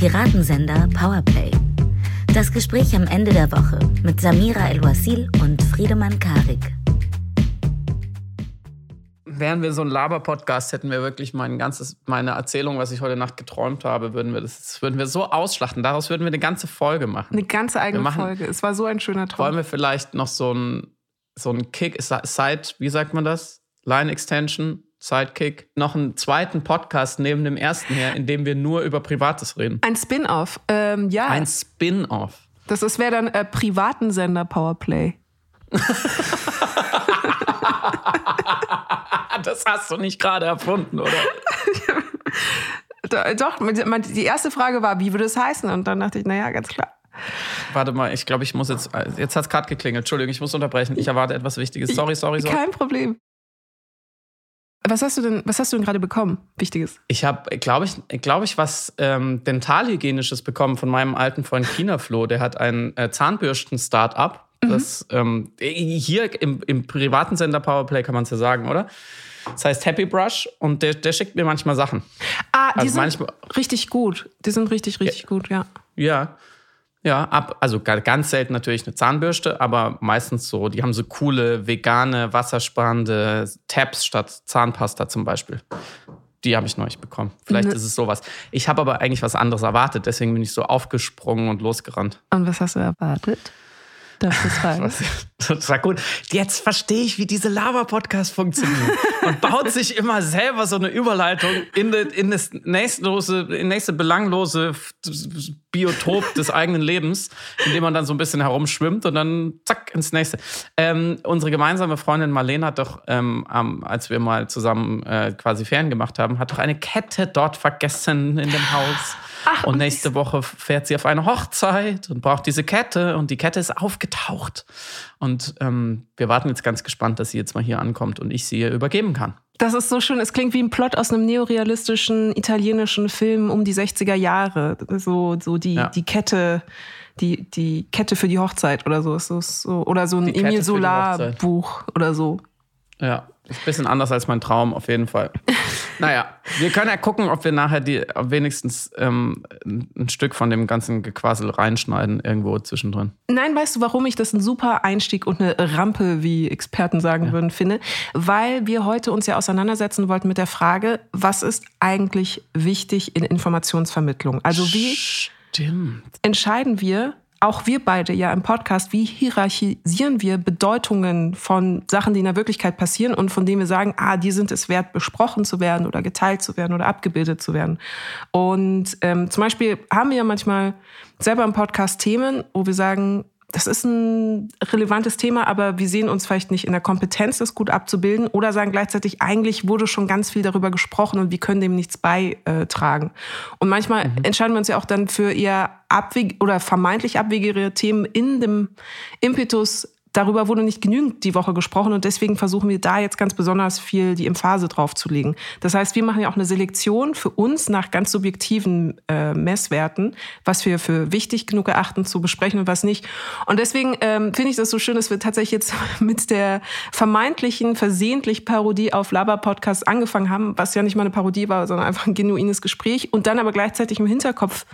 Piratensender Powerplay. Das Gespräch am Ende der Woche mit Samira El-Wasil und Friedemann Karik. Wären wir so ein Laber-Podcast, hätten wir wirklich mein ganzes, meine Erzählung, was ich heute Nacht geträumt habe, würden wir das, das würden wir so ausschlachten. Daraus würden wir eine ganze Folge machen. Eine ganze eigene machen- Folge. Es war so ein schöner Traum. Wollen wir vielleicht noch so ein, so ein Kick, Side, wie sagt man das? Line Extension, Sidekick, noch einen zweiten Podcast neben dem ersten her, in dem wir nur über Privates reden. Ein Spin-off. Ähm, ja, Ein Spin-off. das ist- wäre dann äh, privaten Sender Powerplay. Das hast du nicht gerade erfunden, oder? Do- Doch, die erste Frage war, wie würde es heißen? Und dann dachte ich, naja, ganz klar. Warte mal, ich glaube, ich muss jetzt. Jetzt hat es gerade geklingelt. Entschuldigung, ich muss unterbrechen. Ich erwarte etwas Wichtiges. Sorry, sorry, sorry. Kein Problem. Was hast du denn, was hast du denn gerade bekommen? Wichtiges. Ich habe, glaube ich, glaube ich, was ähm, Dentalhygienisches bekommen von meinem alten Freund Kinaflo. Der hat ein äh, Zahnbürsten-Startup. Das ähm, hier im, im privaten Sender Powerplay kann man es ja sagen, oder? Das heißt Happy Brush und der, der schickt mir manchmal Sachen. Ah, die Also sind manchmal- richtig gut. Die sind richtig, richtig gut, ja. Ja. Ja, ab, also ga- ganz selten natürlich eine Zahnbürste, aber meistens so, die haben so coole, vegane, wassersparende Tabs statt Zahnpasta zum Beispiel. Die habe ich neulich bekommen. Vielleicht Ne- ist es sowas. Ich habe aber eigentlich was anderes erwartet, deswegen bin ich so aufgesprungen und losgerannt. Und was hast du erwartet? Darf ich das fragen? Das war gut. Jetzt verstehe ich, wie diese Lava-Podcast funktioniert. Und baut sich immer selber so eine Überleitung in, de, in das nächstlose, in nächste belanglose Biotop des eigenen Lebens, in dem man dann so ein bisschen herumschwimmt und dann zack ins nächste. Ähm, unsere gemeinsame Freundin Marlene hat doch, ähm, als wir mal zusammen äh, quasi Ferien gemacht haben, hat doch eine Kette dort vergessen in dem Haus. Und nächste Woche fährt sie auf eine Hochzeit und braucht diese Kette und die Kette ist aufgetaucht. Und ähm, wir warten jetzt ganz gespannt, dass sie jetzt mal hier ankommt und ich sie ihr übergeben kann. Das ist so schön. Es klingt wie ein Plot aus einem neorealistischen italienischen Film um die 60er Jahre. So, so die, Ja. die Kette, die, die Kette für die Hochzeit oder so. so, oder so ein Die Emil Solar. Buch oder so. Ja, ist ein bisschen anders als mein Traum, auf jeden Fall. naja, wir können ja gucken, ob wir nachher die wenigstens ähm, ein Stück von dem ganzen Gequassel reinschneiden, irgendwo zwischendrin. Nein, weißt du, warum ich das ein super Einstieg und eine Rampe, wie Experten sagen würden, finde? Weil wir heute uns ja auseinandersetzen wollten mit der Frage, was ist eigentlich wichtig in Informationsvermittlung? Also wie Stimmt. entscheiden wir, auch wir beide ja im Podcast, wie hierarchisieren wir Bedeutungen von Sachen, die in der Wirklichkeit passieren und von denen wir sagen, ah, die sind es wert, besprochen zu werden oder geteilt zu werden oder abgebildet zu werden. Und ähm, zum Beispiel haben wir ja manchmal selber im Podcast Themen, wo wir sagen, das ist ein relevantes Thema, aber wir sehen uns vielleicht nicht in der Kompetenz, das gut abzubilden oder sagen gleichzeitig, eigentlich wurde schon ganz viel darüber gesprochen und wir können dem nichts beitragen. Und manchmal entscheiden wir uns ja auch dann für eher abweg oder vermeintlich abwegigere Themen in dem Impetus, darüber wurde nicht genügend die Woche gesprochen und deswegen versuchen wir da jetzt ganz besonders viel die Emphase drauf zu legen. Das heißt, wir machen ja auch eine Selektion für uns nach ganz subjektiven äh, Messwerten, was wir für wichtig genug erachten zu besprechen und was nicht. Und deswegen ähm, finde ich das so schön, dass wir tatsächlich jetzt mit der vermeintlichen, versehentlich Parodie auf Laber Podcast angefangen haben, was ja nicht mal eine Parodie war, sondern einfach ein genuines Gespräch und dann aber gleichzeitig im Hinterkopf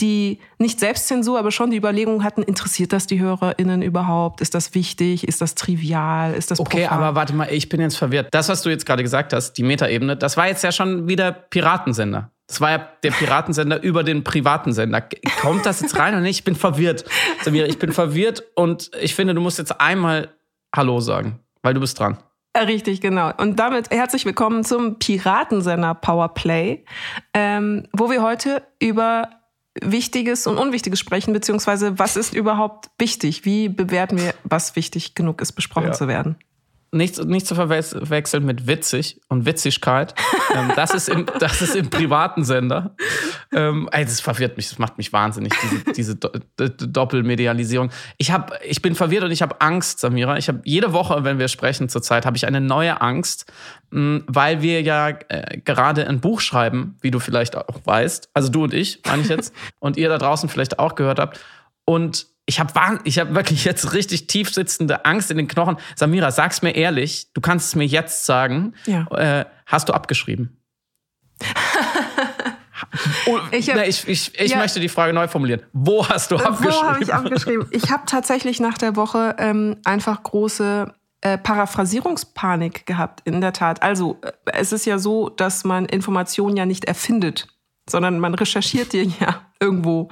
die nicht Selbstzensur, aber schon die Überlegung hatten, interessiert das die HörerInnen überhaupt? Ist das wichtig? Ist das trivial? Ist das Okay, profan? aber warte mal, ich bin jetzt verwirrt. Das, was du jetzt gerade gesagt hast, die Metaebene, das war jetzt ja schon wieder Piratensender. Das war ja der Piratensender über den privaten Sender. Kommt das jetzt rein oder nicht? Ich bin verwirrt. Samira, ich bin verwirrt und ich finde, du musst jetzt einmal Hallo sagen, weil du bist dran. Äh, Richtig, genau. Und damit herzlich willkommen zum Piratensender Powerplay, ähm, wo wir heute über Wichtiges und Unwichtiges sprechen, beziehungsweise was ist überhaupt wichtig? Wie bewerten wir, was wichtig genug ist, besprochen Ja. zu werden? Nicht, nicht zu verwechseln mit witzig und Witzigkeit. ähm, das, ist im, das ist im privaten Sender. Ähm, ey, das verwirrt mich, das macht mich wahnsinnig, diese, diese Doppelmedialisierung. Ich, hab, ich bin verwirrt und ich habe Angst, Samira. Ich habe jede Woche, wenn wir sprechen zurzeit, habe ich eine neue Angst, mh, weil wir ja äh, gerade ein Buch schreiben, wie du vielleicht auch weißt. Also du und ich, meine ich jetzt. und ihr da draußen vielleicht auch gehört habt. Und ich habe ich hab wirklich jetzt richtig tief sitzende Angst in den Knochen. Samira, sag's mir ehrlich, du kannst es mir jetzt sagen. Ja. Äh, hast du abgeschrieben? Oh, ich, hab, nee, ich, ich, ich ja, möchte die Frage neu formulieren. Wo hast du abgeschrieben? Wo habe ich abgeschrieben? Ich habe tatsächlich nach der Woche ähm, einfach große äh, Paraphrasierungspanik gehabt, in der Tat. Also, äh, es ist ja so, dass man Informationen ja nicht erfindet, sondern man recherchiert die ja irgendwo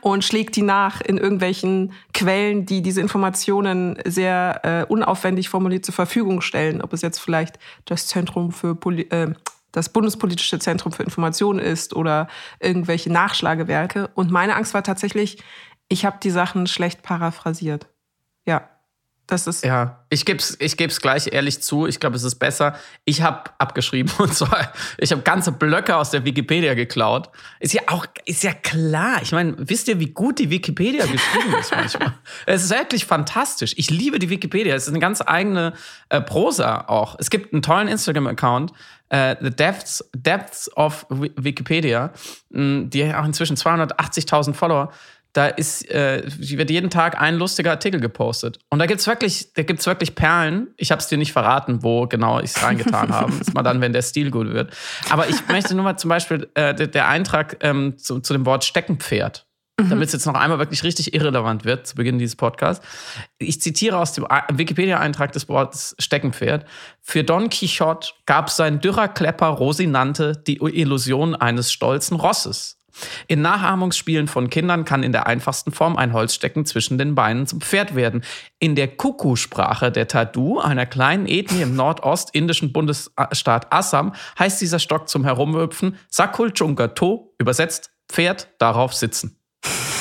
und schlägt die nach in irgendwelchen Quellen, die diese Informationen sehr äh, unaufwendig formuliert zur Verfügung stellen. Ob es jetzt vielleicht das Zentrum für Poli äh, das Bundespolitische Zentrum für Information ist oder irgendwelche Nachschlagewerke. Und meine Angst war tatsächlich, ich habe die Sachen schlecht paraphrasiert. Das ist ja, ich gebe es ich geb's gleich ehrlich zu. Ich glaube, es ist besser. Ich habe abgeschrieben und zwar, ich habe ganze Blöcke aus der Wikipedia geklaut. Ist ja auch, ist ja klar. Ich meine, wisst ihr, wie gut die Wikipedia geschrieben ist manchmal? es ist wirklich fantastisch. Ich liebe die Wikipedia. Es ist eine ganz eigene äh, Prosa auch. Es gibt einen tollen Instagram-Account, äh, The Depths, Depths of Wikipedia, die auch inzwischen 280.000 Follower da ist, äh, wird jeden Tag ein lustiger Artikel gepostet. Und da gibt's wirklich, da gibt's wirklich Perlen. Ich habe es dir nicht verraten, wo genau ich es reingetan habe. Das ist mal dann, wenn der Stil gut wird. Aber ich möchte nur mal zum Beispiel äh, der, der, Eintrag ähm, zu, zu dem Wort Steckenpferd. Mhm. Damit es jetzt noch einmal wirklich richtig irrelevant wird zu Beginn dieses Podcasts. Ich zitiere aus dem Wikipedia-Eintrag des Wortes Steckenpferd. Für Don Quixote gab sein dürrer Klepper Rosinante die Illusion eines stolzen Rosses. In Nachahmungsspielen von Kindern kann in der einfachsten Form ein Holzstecken zwischen den Beinen zum Pferd werden. In der Kuku-Sprache der Tadu, einer kleinen Ethnie im nordostindischen Bundesstaat Assam, heißt dieser Stock zum Herumhüpfen Sakul Chunga To, übersetzt Pferd darauf sitzen.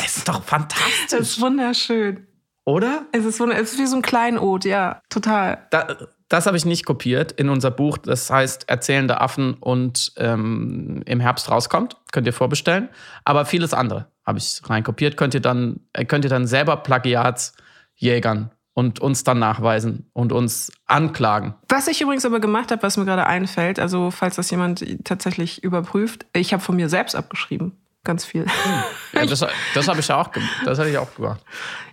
Es ist doch fantastisch. Das ist wunderschön. Oder? Es ist, es ist wie so ein Kleinod, ja, total. Da, das habe ich nicht kopiert in unser Buch. Das heißt Erzählende Affen und ähm, im Herbst rauskommt. Könnt ihr vorbestellen. Aber vieles andere habe ich reinkopiert. Könnt ihr dann, äh, könnt ihr dann selber Plagiatsjägern und uns dann nachweisen und uns anklagen. Was ich übrigens aber gemacht habe, was mir gerade einfällt, also falls das jemand tatsächlich überprüft, ich habe von mir selbst abgeschrieben ganz viel. Hm. Ja, das, das habe ich ja auch gemacht. Das hatte ich auch gemacht.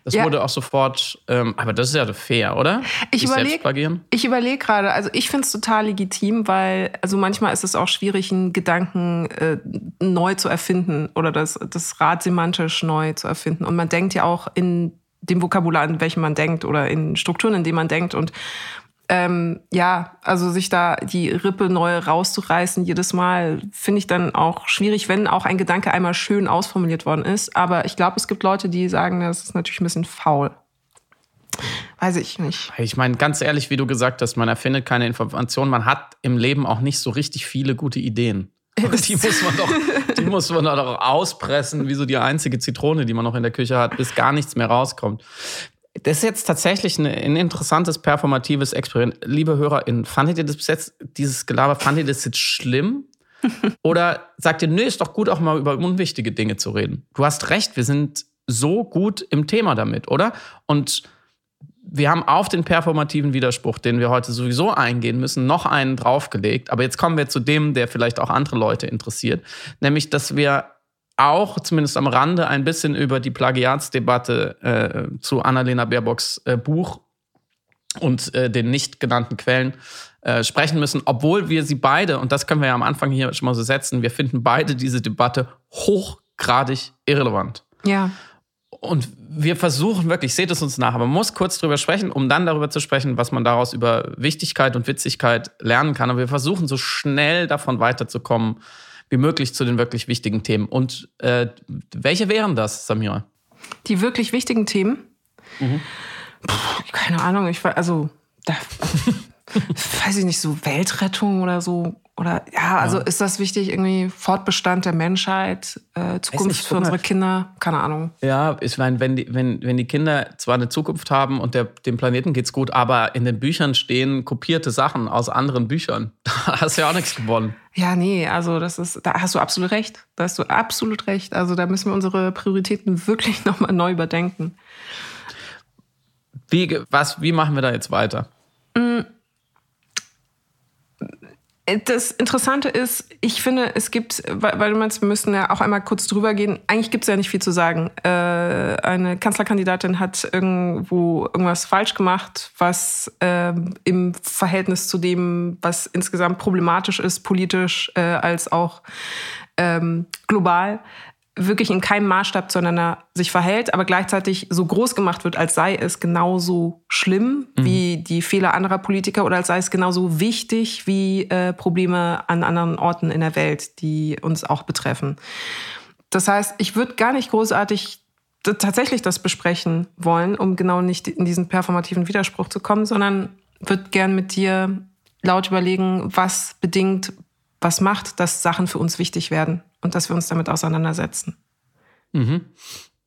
Das ja. wurde auch sofort, ähm, aber das ist ja fair, oder? Ich überlege überleg gerade, also ich finde es total legitim, weil also manchmal ist es auch schwierig, einen Gedanken äh, neu zu erfinden oder das, das Rad semantisch neu zu erfinden. Und man denkt ja auch in dem Vokabular, in welchem man denkt oder in Strukturen, in denen man denkt. Und ähm, ja, also sich da die Rippe neu rauszureißen jedes Mal, finde ich dann auch schwierig, wenn auch ein Gedanke einmal schön ausformuliert worden ist. Aber ich glaube, es gibt Leute, die sagen, das ist natürlich ein bisschen faul. Weiß ich nicht. Ich meine, ganz ehrlich, wie du gesagt hast, man erfindet keine Informationen. Man hat im Leben auch nicht so richtig viele gute Ideen. Die muss man doch, die muss man doch auspressen, wie so die einzige Zitrone, die man noch in der Küche hat, bis gar nichts mehr rauskommt. Das ist jetzt tatsächlich ein, ein interessantes performatives Experiment. Liebe HörerInnen, fandet ihr das bis jetzt, dieses Gelaber, fandet ihr das jetzt schlimm? Oder sagt ihr, nö, ist doch gut, auch mal über unwichtige Dinge zu reden? Du hast recht, wir sind so gut im Thema damit, oder? Und wir haben auf den performativen Widerspruch, den wir heute sowieso eingehen müssen, noch einen draufgelegt. Aber jetzt kommen wir zu dem, der vielleicht auch andere Leute interessiert, nämlich, dass wir auch zumindest am Rande ein bisschen über die Plagiatsdebatte äh, zu Annalena Baerbocks äh, Buch und äh, den nicht genannten Quellen äh, sprechen müssen, obwohl wir sie beide, und das können wir ja am Anfang hier schon mal so setzen, wir finden beide diese Debatte hochgradig irrelevant. Ja. Und wir versuchen wirklich, seht es uns nach, aber man muss kurz drüber sprechen, um dann darüber zu sprechen, was man daraus über Wichtigkeit und Witzigkeit lernen kann. Aber wir versuchen so schnell davon weiterzukommen, wie möglich zu den wirklich wichtigen Themen. Und äh, welche wären das, Samira? Die wirklich wichtigen Themen? Mhm. Puh, keine Ahnung, ich war, also, da, weiß ich nicht, so Weltrettung oder so. Oder ja, also ja. ist das wichtig, irgendwie Fortbestand der Menschheit, äh, Zukunft nicht, für unsere Kinder? Keine Ahnung. Ja, ich meine, wenn die, wenn, wenn die Kinder zwar eine Zukunft haben und der, dem Planeten geht's gut, aber in den Büchern stehen kopierte Sachen aus anderen Büchern, da hast du ja auch nichts gewonnen. Ja, nee, also das ist, da hast du absolut recht. Da hast du absolut recht. Also da müssen wir unsere Prioritäten wirklich nochmal neu überdenken. Wie, was, wie machen wir da jetzt weiter? Mhm das Interessante ist, ich finde, es gibt, weil du meinst, wir müssen ja auch einmal kurz drüber gehen. Eigentlich gibt es ja nicht viel zu sagen. Äh, eine Kanzlerkandidatin hat irgendwo irgendwas falsch gemacht, was äh, im Verhältnis zu dem, was insgesamt problematisch ist, politisch, äh, als auch ähm, global wirklich in keinem Maßstab zueinander sich verhält, aber gleichzeitig so groß gemacht wird, als sei es genauso schlimm mhm. wie die Fehler anderer Politiker oder als sei es genauso wichtig wie äh, Probleme an anderen Orten in der Welt, die uns auch betreffen. Das heißt, ich würde gar nicht großartig tatsächlich das besprechen wollen, um genau nicht in diesen performativen Widerspruch zu kommen, sondern würde gern mit dir laut überlegen, was bedingt, was macht, dass Sachen für uns wichtig werden und dass wir uns damit auseinandersetzen. Mhm.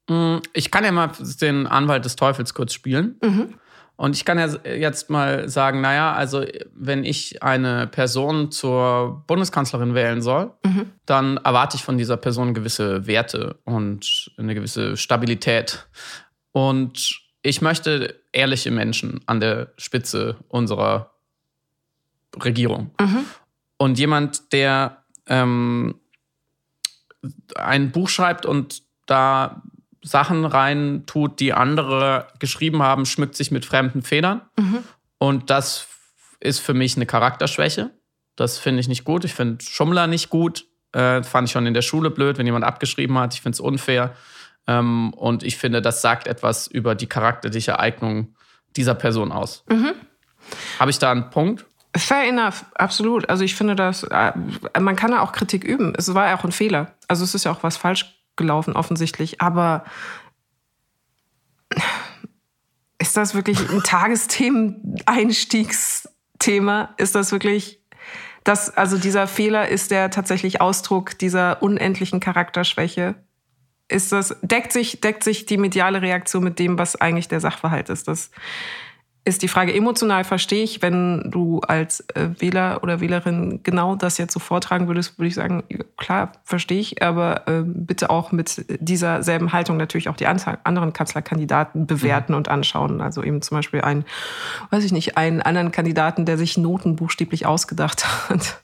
Mm, ich kann ja mal den Anwalt des Teufels kurz spielen. Mhm. Und ich kann ja jetzt mal sagen, naja, also wenn ich eine Person zur Bundeskanzlerin wählen soll, mhm. dann erwarte ich von dieser Person gewisse Werte und eine gewisse Stabilität. Und ich möchte ehrliche Menschen an der Spitze unserer Regierung. Mhm. Und jemand, der ähm, ein Buch schreibt und da Sachen rein tut, die andere geschrieben haben, schmückt sich mit fremden Federn. Mhm. Und das ist für mich eine Charakterschwäche. Das finde ich nicht gut. Ich finde Schummler nicht gut. Äh, fand ich schon in der Schule blöd, wenn jemand abgeschrieben hat. Ich finde es unfair. Ähm, und ich finde, das sagt etwas über die charakterliche Eignung dieser Person aus. Mhm. Habe ich da einen Punkt? Fair enough, absolut. Also ich finde das, äh, man kann ja auch Kritik üben. Es war ja auch ein Fehler. Also es ist ja auch was falsch gelaufen offensichtlich. Aber ist das wirklich ein Tagesthemen-Einstiegsthema? Ist das wirklich das, also dieser Fehler ist der tatsächlich Ausdruck dieser unendlichen Charakterschwäche? Ist das, deckt sich, deckt sich die mediale Reaktion mit dem, was eigentlich der Sachverhalt ist? Das ist die Frage, emotional verstehe ich, wenn du als äh, Wähler oder Wählerin genau das jetzt so vortragen würdest, würde ich sagen, klar, verstehe ich, aber äh, bitte auch mit dieser selben Haltung natürlich auch die anderen Kanzlerkandidaten bewerten mhm. und anschauen. Also eben zum Beispiel einen, weiß ich nicht, einen anderen Kandidaten, der sich Noten buchstäblich ausgedacht hat,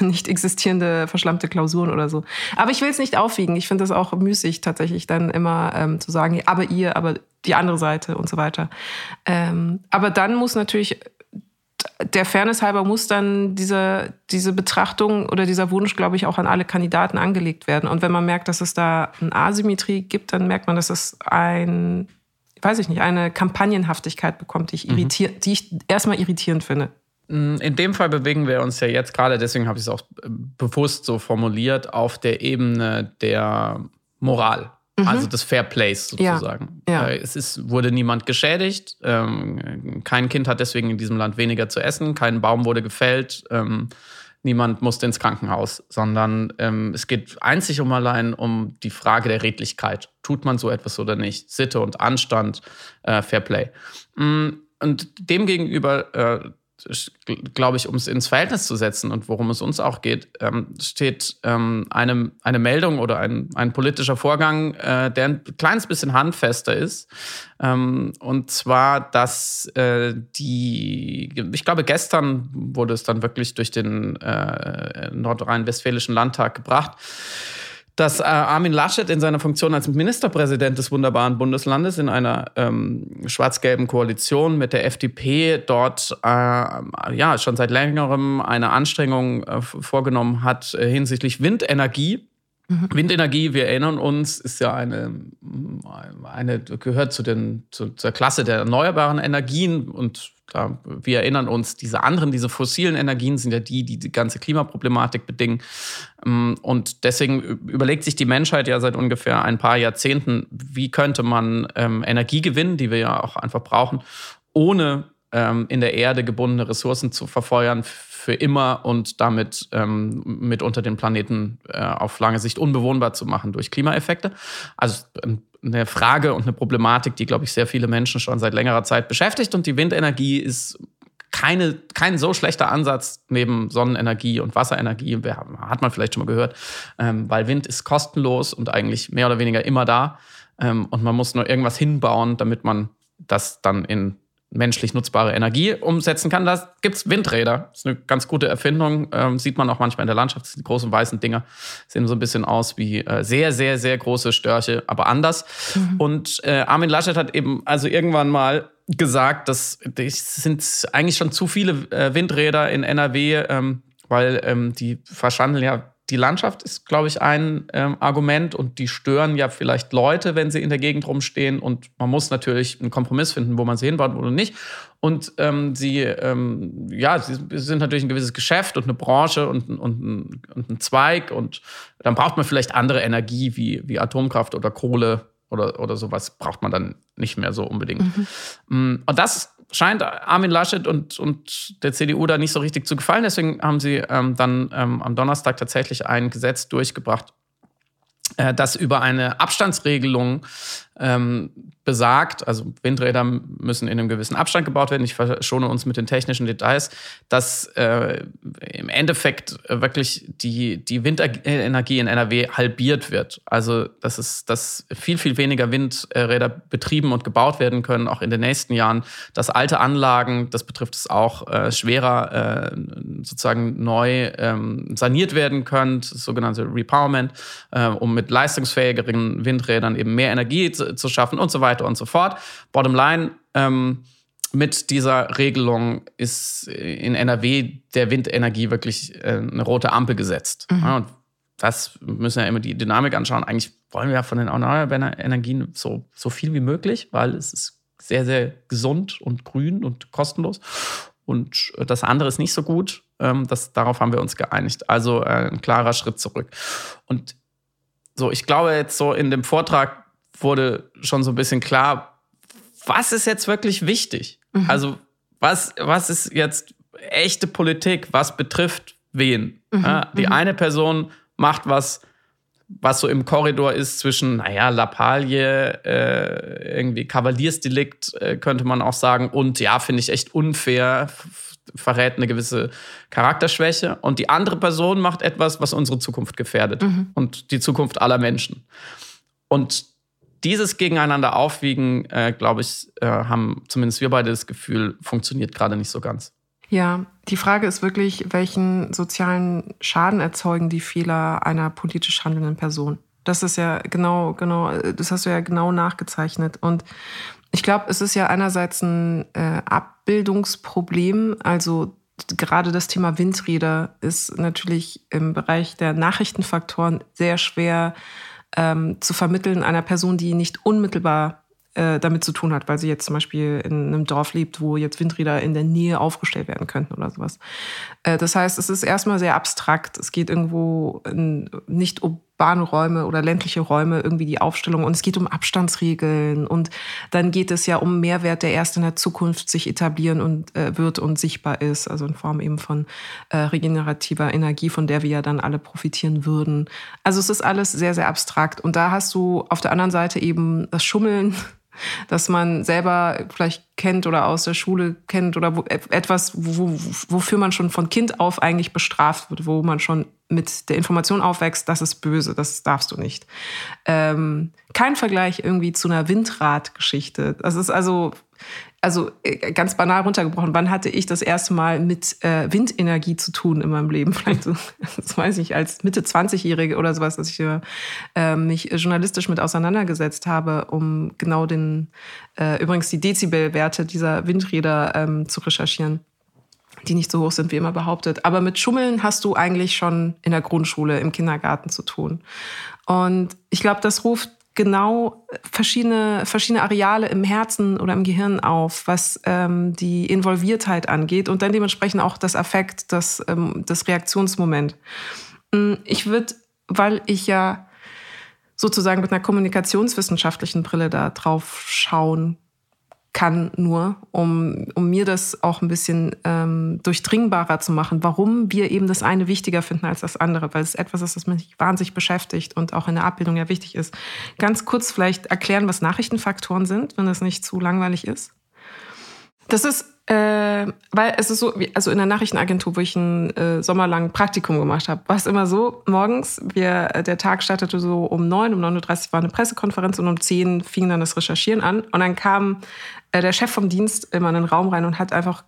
nicht existierende verschlammte Klausuren oder so. Aber ich will es nicht aufwiegen. Ich finde das auch müßig, tatsächlich dann immer ähm, zu sagen, aber ihr, aber die andere Seite und so weiter. Ähm, aber dann muss natürlich, der Fairness halber muss dann diese, diese Betrachtung oder dieser Wunsch, glaube ich, auch an alle Kandidaten angelegt werden. Und wenn man merkt, dass es da eine Asymmetrie gibt, dann merkt man, dass es ein, weiß ich nicht, eine Kampagnenhaftigkeit bekommt, die ich, mhm. die ich erstmal irritierend finde. Mm, in dem Fall bewegen wir uns ja jetzt gerade, deswegen habe ich es auch bewusst so formuliert, auf der Ebene der Moral. Mhm. Also des Fair Plays sozusagen. Ja. Ja. Äh, es ist, wurde niemand geschädigt, ähm, kein Kind hat deswegen in diesem Land weniger zu essen, kein Baum wurde gefällt, ähm, niemand musste ins Krankenhaus, sondern ähm, es geht einzig und allein um die Frage der Redlichkeit. Tut man so etwas oder nicht? Sitte und Anstand, äh, Fair Play. Mm, und demgegenüber äh, glaube ich, um es ins Verhältnis zu setzen und worum es uns auch geht, ähm, steht ähm, eine, eine Meldung oder ein, ein politischer Vorgang, äh, der ein kleines bisschen handfester ist. Ähm, und zwar, dass äh, die, ich glaube, gestern wurde es dann wirklich durch den äh, nordrhein-westfälischen Landtag gebracht dass äh, Armin Laschet in seiner Funktion als Ministerpräsident des wunderbaren Bundeslandes in einer ähm, schwarz-gelben Koalition mit der FDP dort äh, ja schon seit längerem eine Anstrengung äh, vorgenommen hat äh, hinsichtlich Windenergie. Mhm. Windenergie, wir erinnern uns, ist ja eine, eine gehört zu den, zu, zur Klasse der erneuerbaren Energien und da, wir erinnern uns, diese anderen, diese fossilen Energien sind ja die, die die ganze Klimaproblematik bedingen. Ähm, und deswegen überlegt sich die Menschheit ja seit ungefähr ein paar Jahrzehnten, wie könnte man ähm, Energie gewinnen, die wir ja auch einfach brauchen, ohne ähm, in der Erde gebundene Ressourcen zu verfeuern für immer und damit ähm, mitunter den Planeten äh, auf lange Sicht unbewohnbar zu machen durch Klimaeffekte. Also ähm, eine Frage und eine Problematik, die, glaube ich, sehr viele Menschen schon seit längerer Zeit beschäftigt. Und die Windenergie ist keine, kein so schlechter Ansatz neben Sonnenenergie und Wasserenergie. Hat man vielleicht schon mal gehört, ähm, weil Wind ist kostenlos und eigentlich mehr oder weniger immer da. Ähm, und man muss nur irgendwas hinbauen, damit man das dann in menschlich nutzbare Energie umsetzen kann. Da gibt es Windräder. Das ist eine ganz gute Erfindung. Ähm, sieht man auch manchmal in der Landschaft. Die großen weißen Dinger. Sehen so ein bisschen aus wie äh, sehr, sehr, sehr große Störche, aber anders. Mhm. Und äh, Armin Laschet hat eben also irgendwann mal gesagt, dass es sind eigentlich schon zu viele äh, Windräder in NRW, ähm, weil ähm, die verschandeln ja die Landschaft ist, glaube ich, ein ähm, Argument und die stören ja vielleicht Leute, wenn sie in der Gegend rumstehen. Und man muss natürlich einen Kompromiss finden, wo man sie hinbaut oder nicht. Und ähm, sie, ähm, ja, sie sind natürlich ein gewisses Geschäft und eine Branche und, und, und ein Zweig. Und dann braucht man vielleicht andere Energie wie, wie Atomkraft oder Kohle oder, oder sowas braucht man dann nicht mehr so unbedingt. Mhm. Mm, und das scheint Armin Laschet und, und der CDU da nicht so richtig zu gefallen. Deswegen haben sie ähm, dann ähm, am Donnerstag tatsächlich ein Gesetz durchgebracht, äh, das über eine Abstandsregelung ähm, besagt, also Windräder müssen in einem gewissen Abstand gebaut werden. Ich verschone uns mit den technischen Details, dass äh, im Endeffekt wirklich die, die Windenergie in NRW halbiert wird. Also dass es dass viel, viel weniger Windräder betrieben und gebaut werden können, auch in den nächsten Jahren. Dass alte Anlagen, das betrifft es auch, äh, schwerer äh, sozusagen neu ähm, saniert werden können, das sogenannte Repowerment, äh, um mit leistungsfähigeren Windrädern eben mehr Energie zu zu, schaffen und so weiter und so fort. Bottom line, ähm, mit dieser Regelung ist in NRW der Windenergie wirklich äh, eine rote Ampel gesetzt. Mhm. Ja, und das müssen wir ja immer die Dynamik anschauen. Eigentlich wollen wir ja von den erneuerbaren Energien so, so viel wie möglich, weil es ist sehr, sehr gesund und grün und kostenlos. Und das andere ist nicht so gut. Ähm, das, darauf haben wir uns geeinigt. Also äh, ein klarer Schritt zurück. Und so, ich glaube jetzt so in dem Vortrag wurde schon so ein bisschen klar, was ist jetzt wirklich wichtig? Mhm. Also, was, was ist jetzt echte Politik? Was betrifft wen? Mhm. Ja, die mhm. eine Person macht was, was so im Korridor ist zwischen, naja, Lappalie, äh, irgendwie Kavaliersdelikt, äh, könnte man auch sagen, und ja, finde ich echt unfair, verrät eine gewisse Charakterschwäche. Und die andere Person macht etwas, was unsere Zukunft gefährdet mhm. und die Zukunft aller Menschen. Und dieses Gegeneinander aufwiegen, äh, glaube ich, äh, haben zumindest wir beide das Gefühl, funktioniert gerade nicht so ganz. Ja, die Frage ist wirklich, welchen sozialen Schaden erzeugen die Fehler einer politisch handelnden Person? Das ist ja genau, genau, das hast du ja genau nachgezeichnet. Und ich glaube, es ist ja einerseits ein äh, Abbildungsproblem, also gerade das Thema Windräder ist natürlich im Bereich der Nachrichtenfaktoren sehr schwer ähm, zu vermitteln einer Person, die nicht unmittelbar äh, damit zu tun hat, weil sie jetzt zum Beispiel in einem Dorf lebt, wo jetzt Windräder in der Nähe aufgestellt werden könnten oder sowas. Äh, das heißt, es ist erstmal sehr abstrakt. Es geht irgendwo in nicht urbane Räume oder ländliche Räume irgendwie die Aufstellung. Und es geht um Abstandsregeln. Und dann geht es ja um Mehrwert, der erst in der Zukunft sich etablieren und äh, wird und sichtbar ist, also in Form eben von äh, regenerativer Energie, von der wir ja dann alle profitieren würden. Also es ist alles sehr, sehr abstrakt. Und da hast du auf der anderen Seite eben das Schummeln dass man selber vielleicht kennt oder aus der Schule kennt oder wo, etwas, wo, wofür man schon von Kind auf eigentlich bestraft wird, wo man schon mit der Information aufwächst, das ist böse, das darfst du nicht. Ähm, kein Vergleich irgendwie zu einer Windradgeschichte. Das ist also, also äh, ganz banal runtergebrochen, wann hatte ich das erste Mal mit äh, Windenergie zu tun in meinem Leben? Vielleicht so, das weiß ich, als Mitte 20-Jährige oder sowas, dass ich äh, mich journalistisch mit auseinandergesetzt habe, um genau den, äh, übrigens die Dezibelwerte dieser Windräder ähm, zu recherchieren die nicht so hoch sind, wie immer behauptet. Aber mit Schummeln hast du eigentlich schon in der Grundschule, im Kindergarten zu tun. Und ich glaube, das ruft genau verschiedene, verschiedene Areale im Herzen oder im Gehirn auf, was ähm, die Involviertheit angeht und dann dementsprechend auch das Affekt, das, ähm, das Reaktionsmoment. Mm, ich würde, weil ich ja sozusagen mit einer kommunikationswissenschaftlichen Brille da drauf schauen kann nur, um, um mir das auch ein bisschen ähm, durchdringbarer zu machen, warum wir eben das eine wichtiger finden als das andere, weil es etwas ist, das mich wahnsinnig beschäftigt und auch in der Abbildung ja wichtig ist. Ganz kurz vielleicht erklären, was Nachrichtenfaktoren sind, wenn das nicht zu langweilig ist. Das ist, äh, weil es ist so, also in der Nachrichtenagentur, wo ich ein äh, sommerlang Praktikum gemacht habe, war es immer so, morgens, wir, der Tag startete so um neun, um 9.30 Uhr war eine Pressekonferenz und um zehn fing dann das Recherchieren an und dann kam äh, der Chef vom Dienst immer in den Raum rein und hat einfach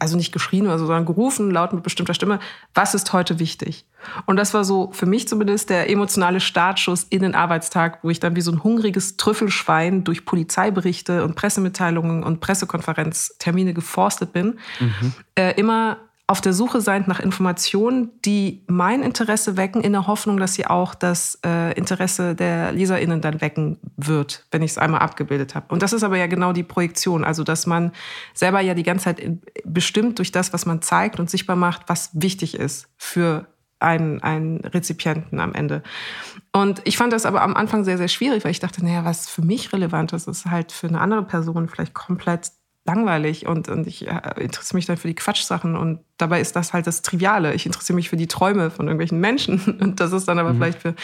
also nicht geschrien oder so, sondern gerufen, laut mit bestimmter Stimme, was ist heute wichtig? Und das war so für mich zumindest der emotionale Startschuss in den Arbeitstag, wo ich dann wie so ein hungriges Trüffelschwein durch Polizeiberichte und Pressemitteilungen und Pressekonferenztermine geforstet bin, mhm. äh, immer auf der Suche sein nach Informationen, die mein Interesse wecken, in der Hoffnung, dass sie auch das äh, Interesse der LeserInnen dann wecken wird, wenn ich es einmal abgebildet habe. Und das ist aber ja genau die Projektion, also dass man selber ja die ganze Zeit bestimmt durch das, was man zeigt und sichtbar macht, was wichtig ist für einen, einen Rezipienten am Ende. Und ich fand das aber am Anfang sehr, sehr schwierig, weil ich dachte, naja, was für mich relevant ist, ist halt für eine andere Person vielleicht komplett langweilig und, und ich äh, interessiere mich dann für die Quatschsachen und dabei ist das halt das Triviale. Ich interessiere mich für die Träume von irgendwelchen Menschen und das ist dann aber mhm. vielleicht für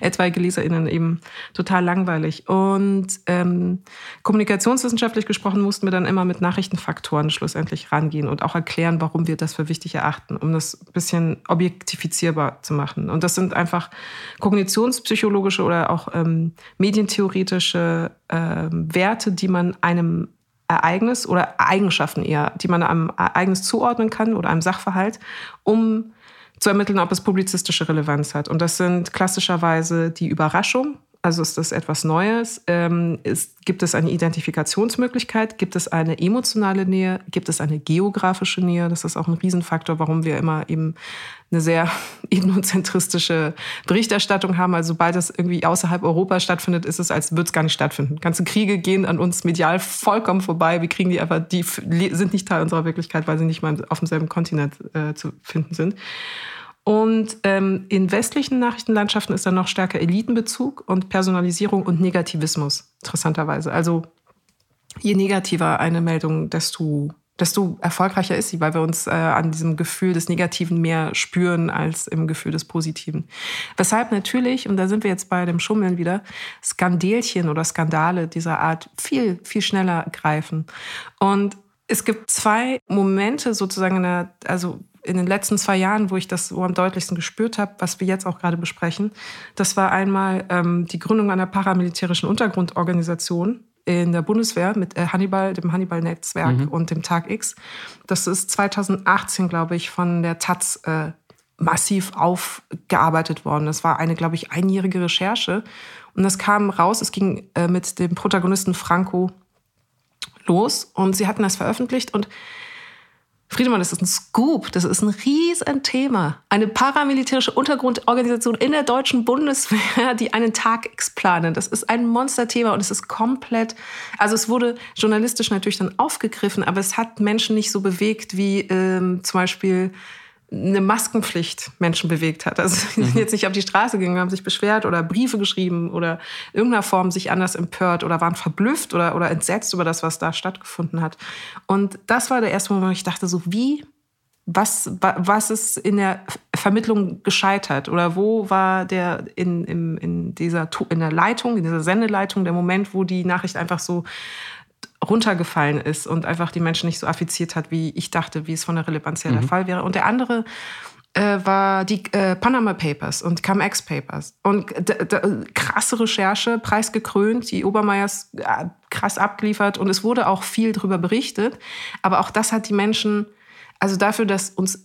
etwaige LeserInnen eben total langweilig. Und ähm, kommunikationswissenschaftlich gesprochen mussten wir dann immer mit Nachrichtenfaktoren schlussendlich rangehen und auch erklären, warum wir das für wichtig erachten, um das ein bisschen objektifizierbar zu machen. Und das sind einfach kognitionspsychologische oder auch ähm, medientheoretische ähm, Werte, die man einem Ereignis oder Eigenschaften eher, die man einem Ereignis zuordnen kann oder einem Sachverhalt, um zu ermitteln, ob es publizistische Relevanz hat. Und das sind klassischerweise die Überraschung, also ist das etwas Neues? Ähm, ist, gibt es eine Identifikationsmöglichkeit? Gibt es eine emotionale Nähe? Gibt es eine geografische Nähe? Das ist auch ein Riesenfaktor, warum wir immer eben eine sehr ethnozentristische Berichterstattung haben. Also sobald es irgendwie außerhalb Europas stattfindet, ist es, als würde es gar nicht stattfinden. Ganze Kriege gehen an uns medial vollkommen vorbei. Wir kriegen die einfach, die sind nicht Teil unserer Wirklichkeit, weil sie nicht mal auf demselben Kontinent äh, zu finden sind. Und ähm, in westlichen Nachrichtenlandschaften ist dann noch stärker Elitenbezug und Personalisierung und Negativismus, interessanterweise. Also je negativer eine Meldung, desto, desto erfolgreicher ist sie, weil wir uns äh, an diesem Gefühl des Negativen mehr spüren als im Gefühl des Positiven. Weshalb natürlich, und da sind wir jetzt bei dem Schummeln wieder, Skandelchen oder Skandale dieser Art viel, viel schneller greifen. Und es gibt zwei Momente sozusagen in der, also in den letzten zwei Jahren, wo ich das so am deutlichsten gespürt habe, was wir jetzt auch gerade besprechen, das war einmal ähm, die Gründung einer paramilitärischen Untergrundorganisation in der Bundeswehr mit äh, Hannibal, dem Hannibal-Netzwerk mhm. und dem Tag X. Das ist 2018, glaube ich, von der Taz äh, massiv aufgearbeitet worden. Das war eine, glaube ich, einjährige Recherche. Und das kam raus, es ging äh, mit dem Protagonisten Franco los und sie hatten das veröffentlicht und Friedemann, das ist ein Scoop, das ist ein riesen Thema. Eine paramilitärische Untergrundorganisation in der deutschen Bundeswehr, die einen Tag X planen. Das ist ein Monsterthema und es ist komplett, also es wurde journalistisch natürlich dann aufgegriffen, aber es hat Menschen nicht so bewegt wie ähm, zum Beispiel eine Maskenpflicht Menschen bewegt hat. Also sie sind mhm. jetzt nicht auf die Straße gegangen, haben sich beschwert oder Briefe geschrieben oder in irgendeiner Form sich anders empört oder waren verblüfft oder, oder entsetzt über das, was da stattgefunden hat. Und das war der erste Moment, wo ich dachte, so wie, was, was ist in der Vermittlung gescheitert oder wo war der in, in, in dieser in der Leitung, in dieser Sendeleitung der Moment, wo die Nachricht einfach so runtergefallen ist und einfach die Menschen nicht so affiziert hat, wie ich dachte, wie es von der Relevanz her mhm. der Fall wäre. Und der andere äh, war die äh, Panama Papers und Cum-Ex Papers. Und krasse Recherche, preisgekrönt, die Obermeiers äh, krass abgeliefert und es wurde auch viel darüber berichtet. Aber auch das hat die Menschen, also dafür, dass uns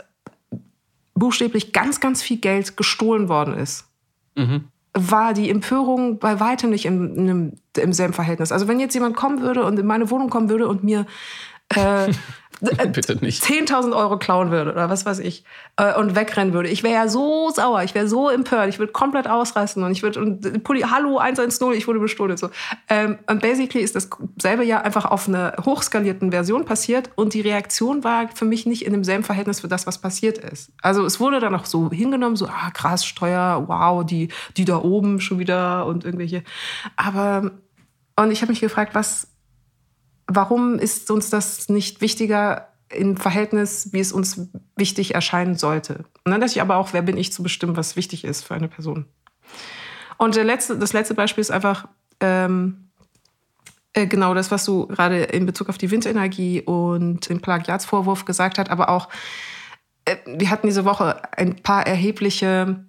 buchstäblich ganz, ganz viel Geld gestohlen worden ist. Mhm war die Empörung bei weitem nicht im, im, im selben Verhältnis. Also wenn jetzt jemand kommen würde und in meine Wohnung kommen würde und mir äh, Bitte nicht. 10.000 Euro klauen würde oder was weiß ich äh, und wegrennen würde. Ich wäre ja so sauer, ich wäre so empört, ich würde komplett ausreißen und ich würde und Pulli, hallo 110, ich wurde bestohlen so. Ähm, und basically ist dasselbe ja einfach auf einer hochskalierten Version passiert und die Reaktion war für mich nicht in demselben Verhältnis für das, was passiert ist. Also es wurde dann auch so hingenommen, so ah krass Steuer, wow, die die da oben schon wieder und irgendwelche. Aber und ich habe mich gefragt, was warum ist uns das nicht wichtiger im Verhältnis, wie es uns wichtig erscheinen sollte? Und dann dachte ich aber auch, wer bin ich zu bestimmen, was wichtig ist für eine Person? Und letzte, das letzte Beispiel ist einfach ähm, äh, genau das, was du gerade in Bezug auf die Windenergie und den Plagiatsvorwurf gesagt hast, aber auch, äh, wir hatten diese Woche ein paar erhebliche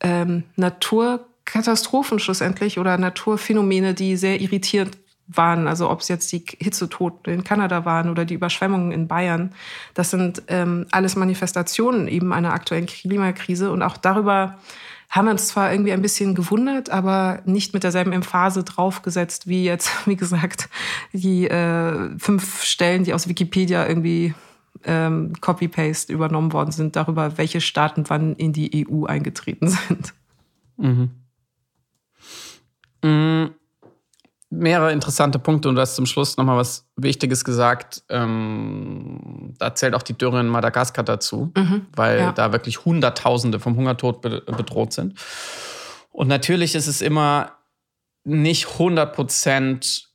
ähm, Naturkatastrophen schlussendlich oder Naturphänomene, die sehr irritierend waren, also ob es jetzt die Hitzetoten in Kanada waren oder die Überschwemmungen in Bayern, das sind ähm, alles Manifestationen eben einer aktuellen Klimakrise. Und auch darüber haben wir uns zwar irgendwie ein bisschen gewundert, aber nicht mit derselben Emphase draufgesetzt, wie jetzt, wie gesagt, die äh, fünf Stellen, die aus Wikipedia irgendwie ähm, Copy-Paste übernommen worden sind darüber, welche Staaten wann in die EU eingetreten sind. Mhm. Mhm. Mehrere interessante Punkte und du hast zum Schluss nochmal was Wichtiges gesagt. Ähm, da zählt auch die Dürre in Madagaskar dazu, mhm. weil ja. da wirklich Hunderttausende vom Hungertod be bedroht sind. Und natürlich ist es immer nicht 100 Prozent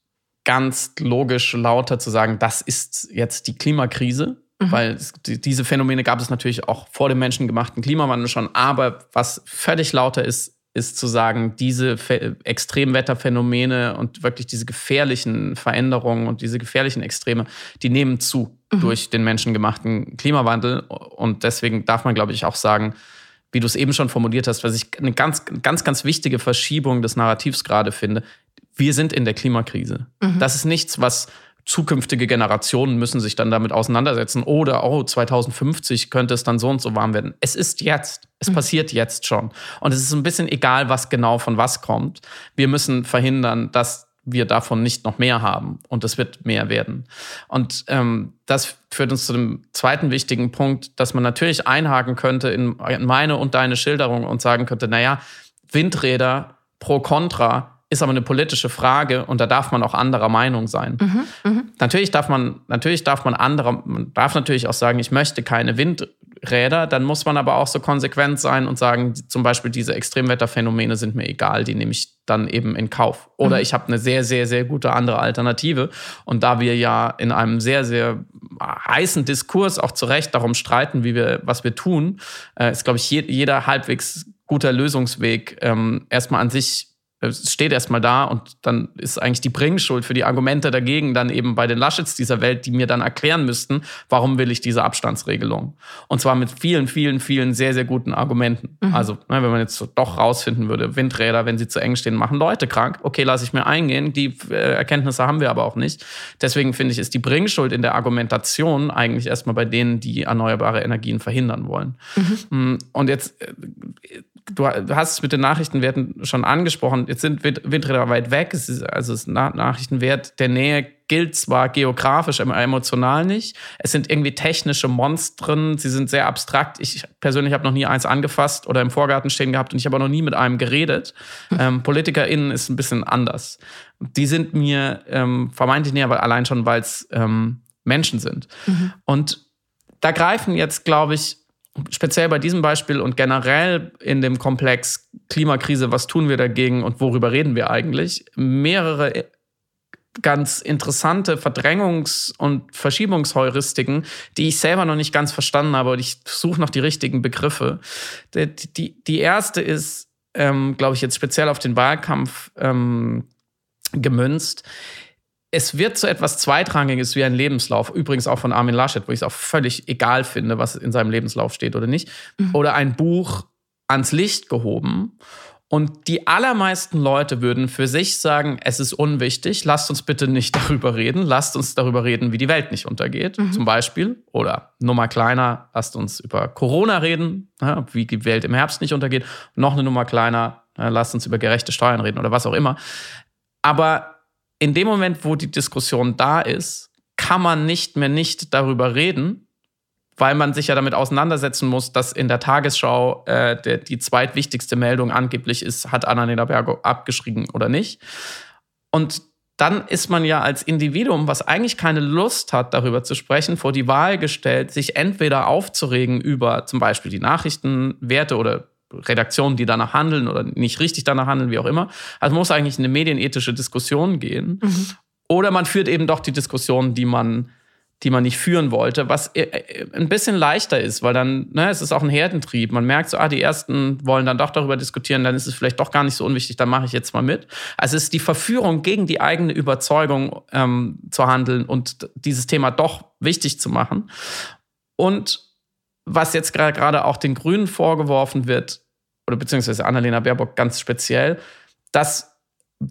ganz logisch lauter zu sagen, das ist jetzt die Klimakrise, mhm. weil es, die, diese Phänomene gab es natürlich auch vor dem menschengemachten Klimawandel schon. Aber was völlig lauter ist, ist zu sagen, diese Extremwetterphänomene und wirklich diese gefährlichen Veränderungen und diese gefährlichen Extreme, die nehmen zu mhm. durch den menschengemachten Klimawandel. Und deswegen darf man, glaube ich, auch sagen, wie du es eben schon formuliert hast, was ich eine ganz, ganz, ganz wichtige Verschiebung des Narrativs gerade finde. Wir sind in der Klimakrise. Mhm. Das ist nichts, was zukünftige Generationen müssen sich dann damit auseinandersetzen. Oder, oh, 2050 könnte es dann so und so warm werden. Es ist jetzt. Es mhm. passiert jetzt schon. Und es ist ein bisschen egal, was genau von was kommt. Wir müssen verhindern, dass wir davon nicht noch mehr haben. Und es wird mehr werden. Und ähm, das führt uns zu dem zweiten wichtigen Punkt, dass man natürlich einhaken könnte in meine und deine Schilderung und sagen könnte, naja, Windräder pro Contra ist aber eine politische Frage und da darf man auch anderer Meinung sein. Mhm, mh. Natürlich darf man, natürlich darf man anderer, man darf natürlich auch sagen, ich möchte keine Windräder, dann muss man aber auch so konsequent sein und sagen, zum Beispiel diese Extremwetterphänomene sind mir egal, die nehme ich dann eben in Kauf. Oder mhm. ich habe eine sehr, sehr, sehr gute andere Alternative. Und da wir ja in einem sehr, sehr heißen Diskurs auch zu Recht darum streiten, wie wir, was wir tun, äh, ist, glaube ich, jeder halbwegs guter Lösungsweg ähm, erstmal an sich es steht erstmal da und dann ist eigentlich die Bringschuld für die Argumente dagegen dann eben bei den Laschets dieser Welt, die mir dann erklären müssten, warum will ich diese Abstandsregelung. Und zwar mit vielen, vielen, vielen sehr, sehr guten Argumenten. Mhm. Also, ne, wenn man jetzt so doch rausfinden würde, Windräder, wenn sie zu eng stehen, machen Leute krank. Okay, lasse ich mir eingehen. Die äh, Erkenntnisse haben wir aber auch nicht. Deswegen finde ich, ist die Bringschuld in der Argumentation eigentlich erstmal bei denen, die erneuerbare Energien verhindern wollen. Mhm. Und jetzt äh, du hast es mit den Nachrichtenwerten schon angesprochen. Jetzt sind Windräder weit weg. Es ist, also das Nachrichtenwert der Nähe gilt zwar geografisch, aber emotional nicht. Es sind irgendwie technische Monstren. Sie sind sehr abstrakt. Ich persönlich habe noch nie eins angefasst oder im Vorgarten stehen gehabt und ich habe auch noch nie mit einem geredet. Ähm, PolitikerInnen ist ein bisschen anders. Die sind mir ähm, vermeintlich näher, aber allein schon, weil es ähm, Menschen sind. Mhm. Und da greifen jetzt, glaube ich, speziell bei diesem Beispiel und generell in dem Komplex Klimakrise, was tun wir dagegen und worüber reden wir eigentlich, mehrere ganz interessante Verdrängungs- und Verschiebungsheuristiken, die ich selber noch nicht ganz verstanden habe und ich suche noch die richtigen Begriffe. Die, die, die erste ist, ähm, glaube ich, jetzt speziell auf den Wahlkampf ähm, gemünzt es wird zu etwas Zweitrangiges wie ein Lebenslauf, übrigens auch von Armin Laschet, wo ich es auch völlig egal finde, was in seinem Lebenslauf steht oder nicht, mhm. oder ein Buch ans Licht gehoben. Und die allermeisten Leute würden für sich sagen, es ist unwichtig, lasst uns bitte nicht darüber reden, lasst uns darüber reden, wie die Welt nicht untergeht, mhm. zum Beispiel. Oder Nummer kleiner, lasst uns über Corona reden, wie die Welt im Herbst nicht untergeht. Noch eine Nummer kleiner, lasst uns über gerechte Steuern reden oder was auch immer. Aber in dem Moment, wo die Diskussion da ist, kann man nicht mehr nicht darüber reden, weil man sich ja damit auseinandersetzen muss, dass in der Tagesschau äh, der, die zweitwichtigste Meldung angeblich ist, hat Annalena Bergo abgeschrieben oder nicht. Und dann ist man ja als Individuum, was eigentlich keine Lust hat, darüber zu sprechen, vor die Wahl gestellt, sich entweder aufzuregen über zum Beispiel die Nachrichtenwerte oder Redaktionen, die danach handeln oder nicht richtig danach handeln, wie auch immer. Also muss eigentlich eine medienethische Diskussion gehen. Mhm. Oder man führt eben doch die Diskussion, die man, die man nicht führen wollte, was äh, äh, ein bisschen leichter ist, weil dann, ne, es ist auch ein Herdentrieb. Man merkt so, ah, die ersten wollen dann doch darüber diskutieren, dann ist es vielleicht doch gar nicht so unwichtig, dann mache ich jetzt mal mit. Also es ist die Verführung gegen die eigene Überzeugung ähm, zu handeln und dieses Thema doch wichtig zu machen. Und was jetzt gerade auch den Grünen vorgeworfen wird, oder beziehungsweise Annalena Baerbock ganz speziell, dass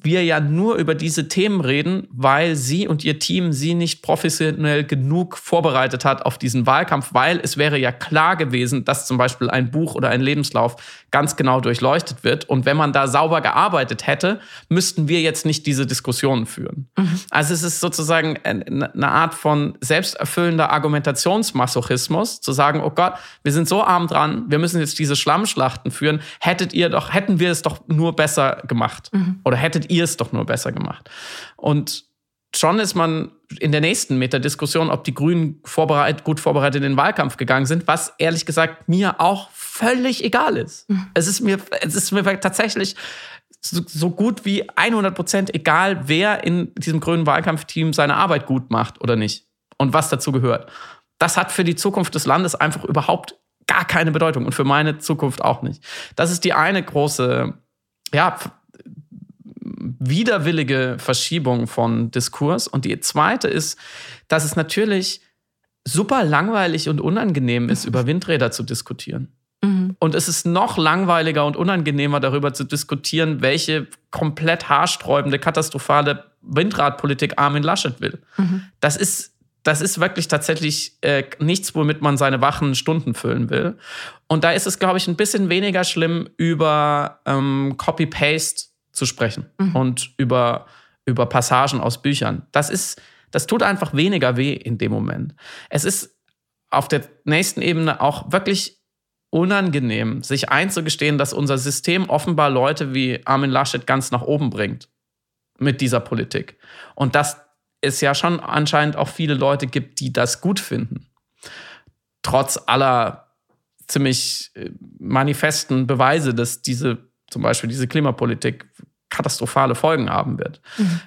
wir ja nur über diese Themen reden, weil sie und ihr Team sie nicht professionell genug vorbereitet hat auf diesen Wahlkampf, weil es wäre ja klar gewesen, dass zum Beispiel ein Buch oder ein Lebenslauf ganz genau durchleuchtet wird. Und wenn man da sauber gearbeitet hätte, müssten wir jetzt nicht diese Diskussionen führen. Mhm. Also es ist sozusagen eine Art von selbsterfüllender Argumentationsmasochismus, zu sagen, oh Gott, wir sind so arm dran, wir müssen jetzt diese Schlammschlachten führen. Hättet ihr doch, hätten wir es doch nur besser gemacht. Mhm. Oder hättet ihr es doch nur besser gemacht. Und schon ist man in der nächsten Metadiskussion, ob die Grünen vorbereit, gut vorbereitet in den Wahlkampf gegangen sind, was ehrlich gesagt mir auch völlig egal ist. Mhm. Es ist mir, es ist mir tatsächlich so, so gut wie 100 Prozent egal, wer in diesem grünen Wahlkampfteam seine Arbeit gut macht oder nicht und was dazu gehört. Das hat für die Zukunft des Landes einfach überhaupt gar keine Bedeutung und für meine Zukunft auch nicht. Das ist die eine große, ja, widerwillige Verschiebung von Diskurs. Und die zweite ist, dass es natürlich super langweilig und unangenehm ist, über Windräder zu diskutieren. Mhm. Und es ist noch langweiliger und unangenehmer, darüber zu diskutieren, welche komplett haarsträubende, katastrophale Windradpolitik Armin Laschet will. Mhm. Das ist das ist wirklich tatsächlich äh, nichts, womit man seine wachen Stunden füllen will. Und da ist es, glaube ich, ein bisschen weniger schlimm, über ähm, Copy-Paste zu sprechen mhm. und über, über Passagen aus Büchern. Das ist, das tut einfach weniger weh in dem Moment. Es ist auf der nächsten Ebene auch wirklich unangenehm, sich einzugestehen, dass unser System offenbar Leute wie Armin Laschet ganz nach oben bringt mit dieser Politik. Und dass es ja schon anscheinend auch viele Leute gibt, die das gut finden. Trotz aller ziemlich äh, manifesten Beweise, dass diese zum Beispiel diese Klimapolitik katastrophale Folgen haben wird. Mhm.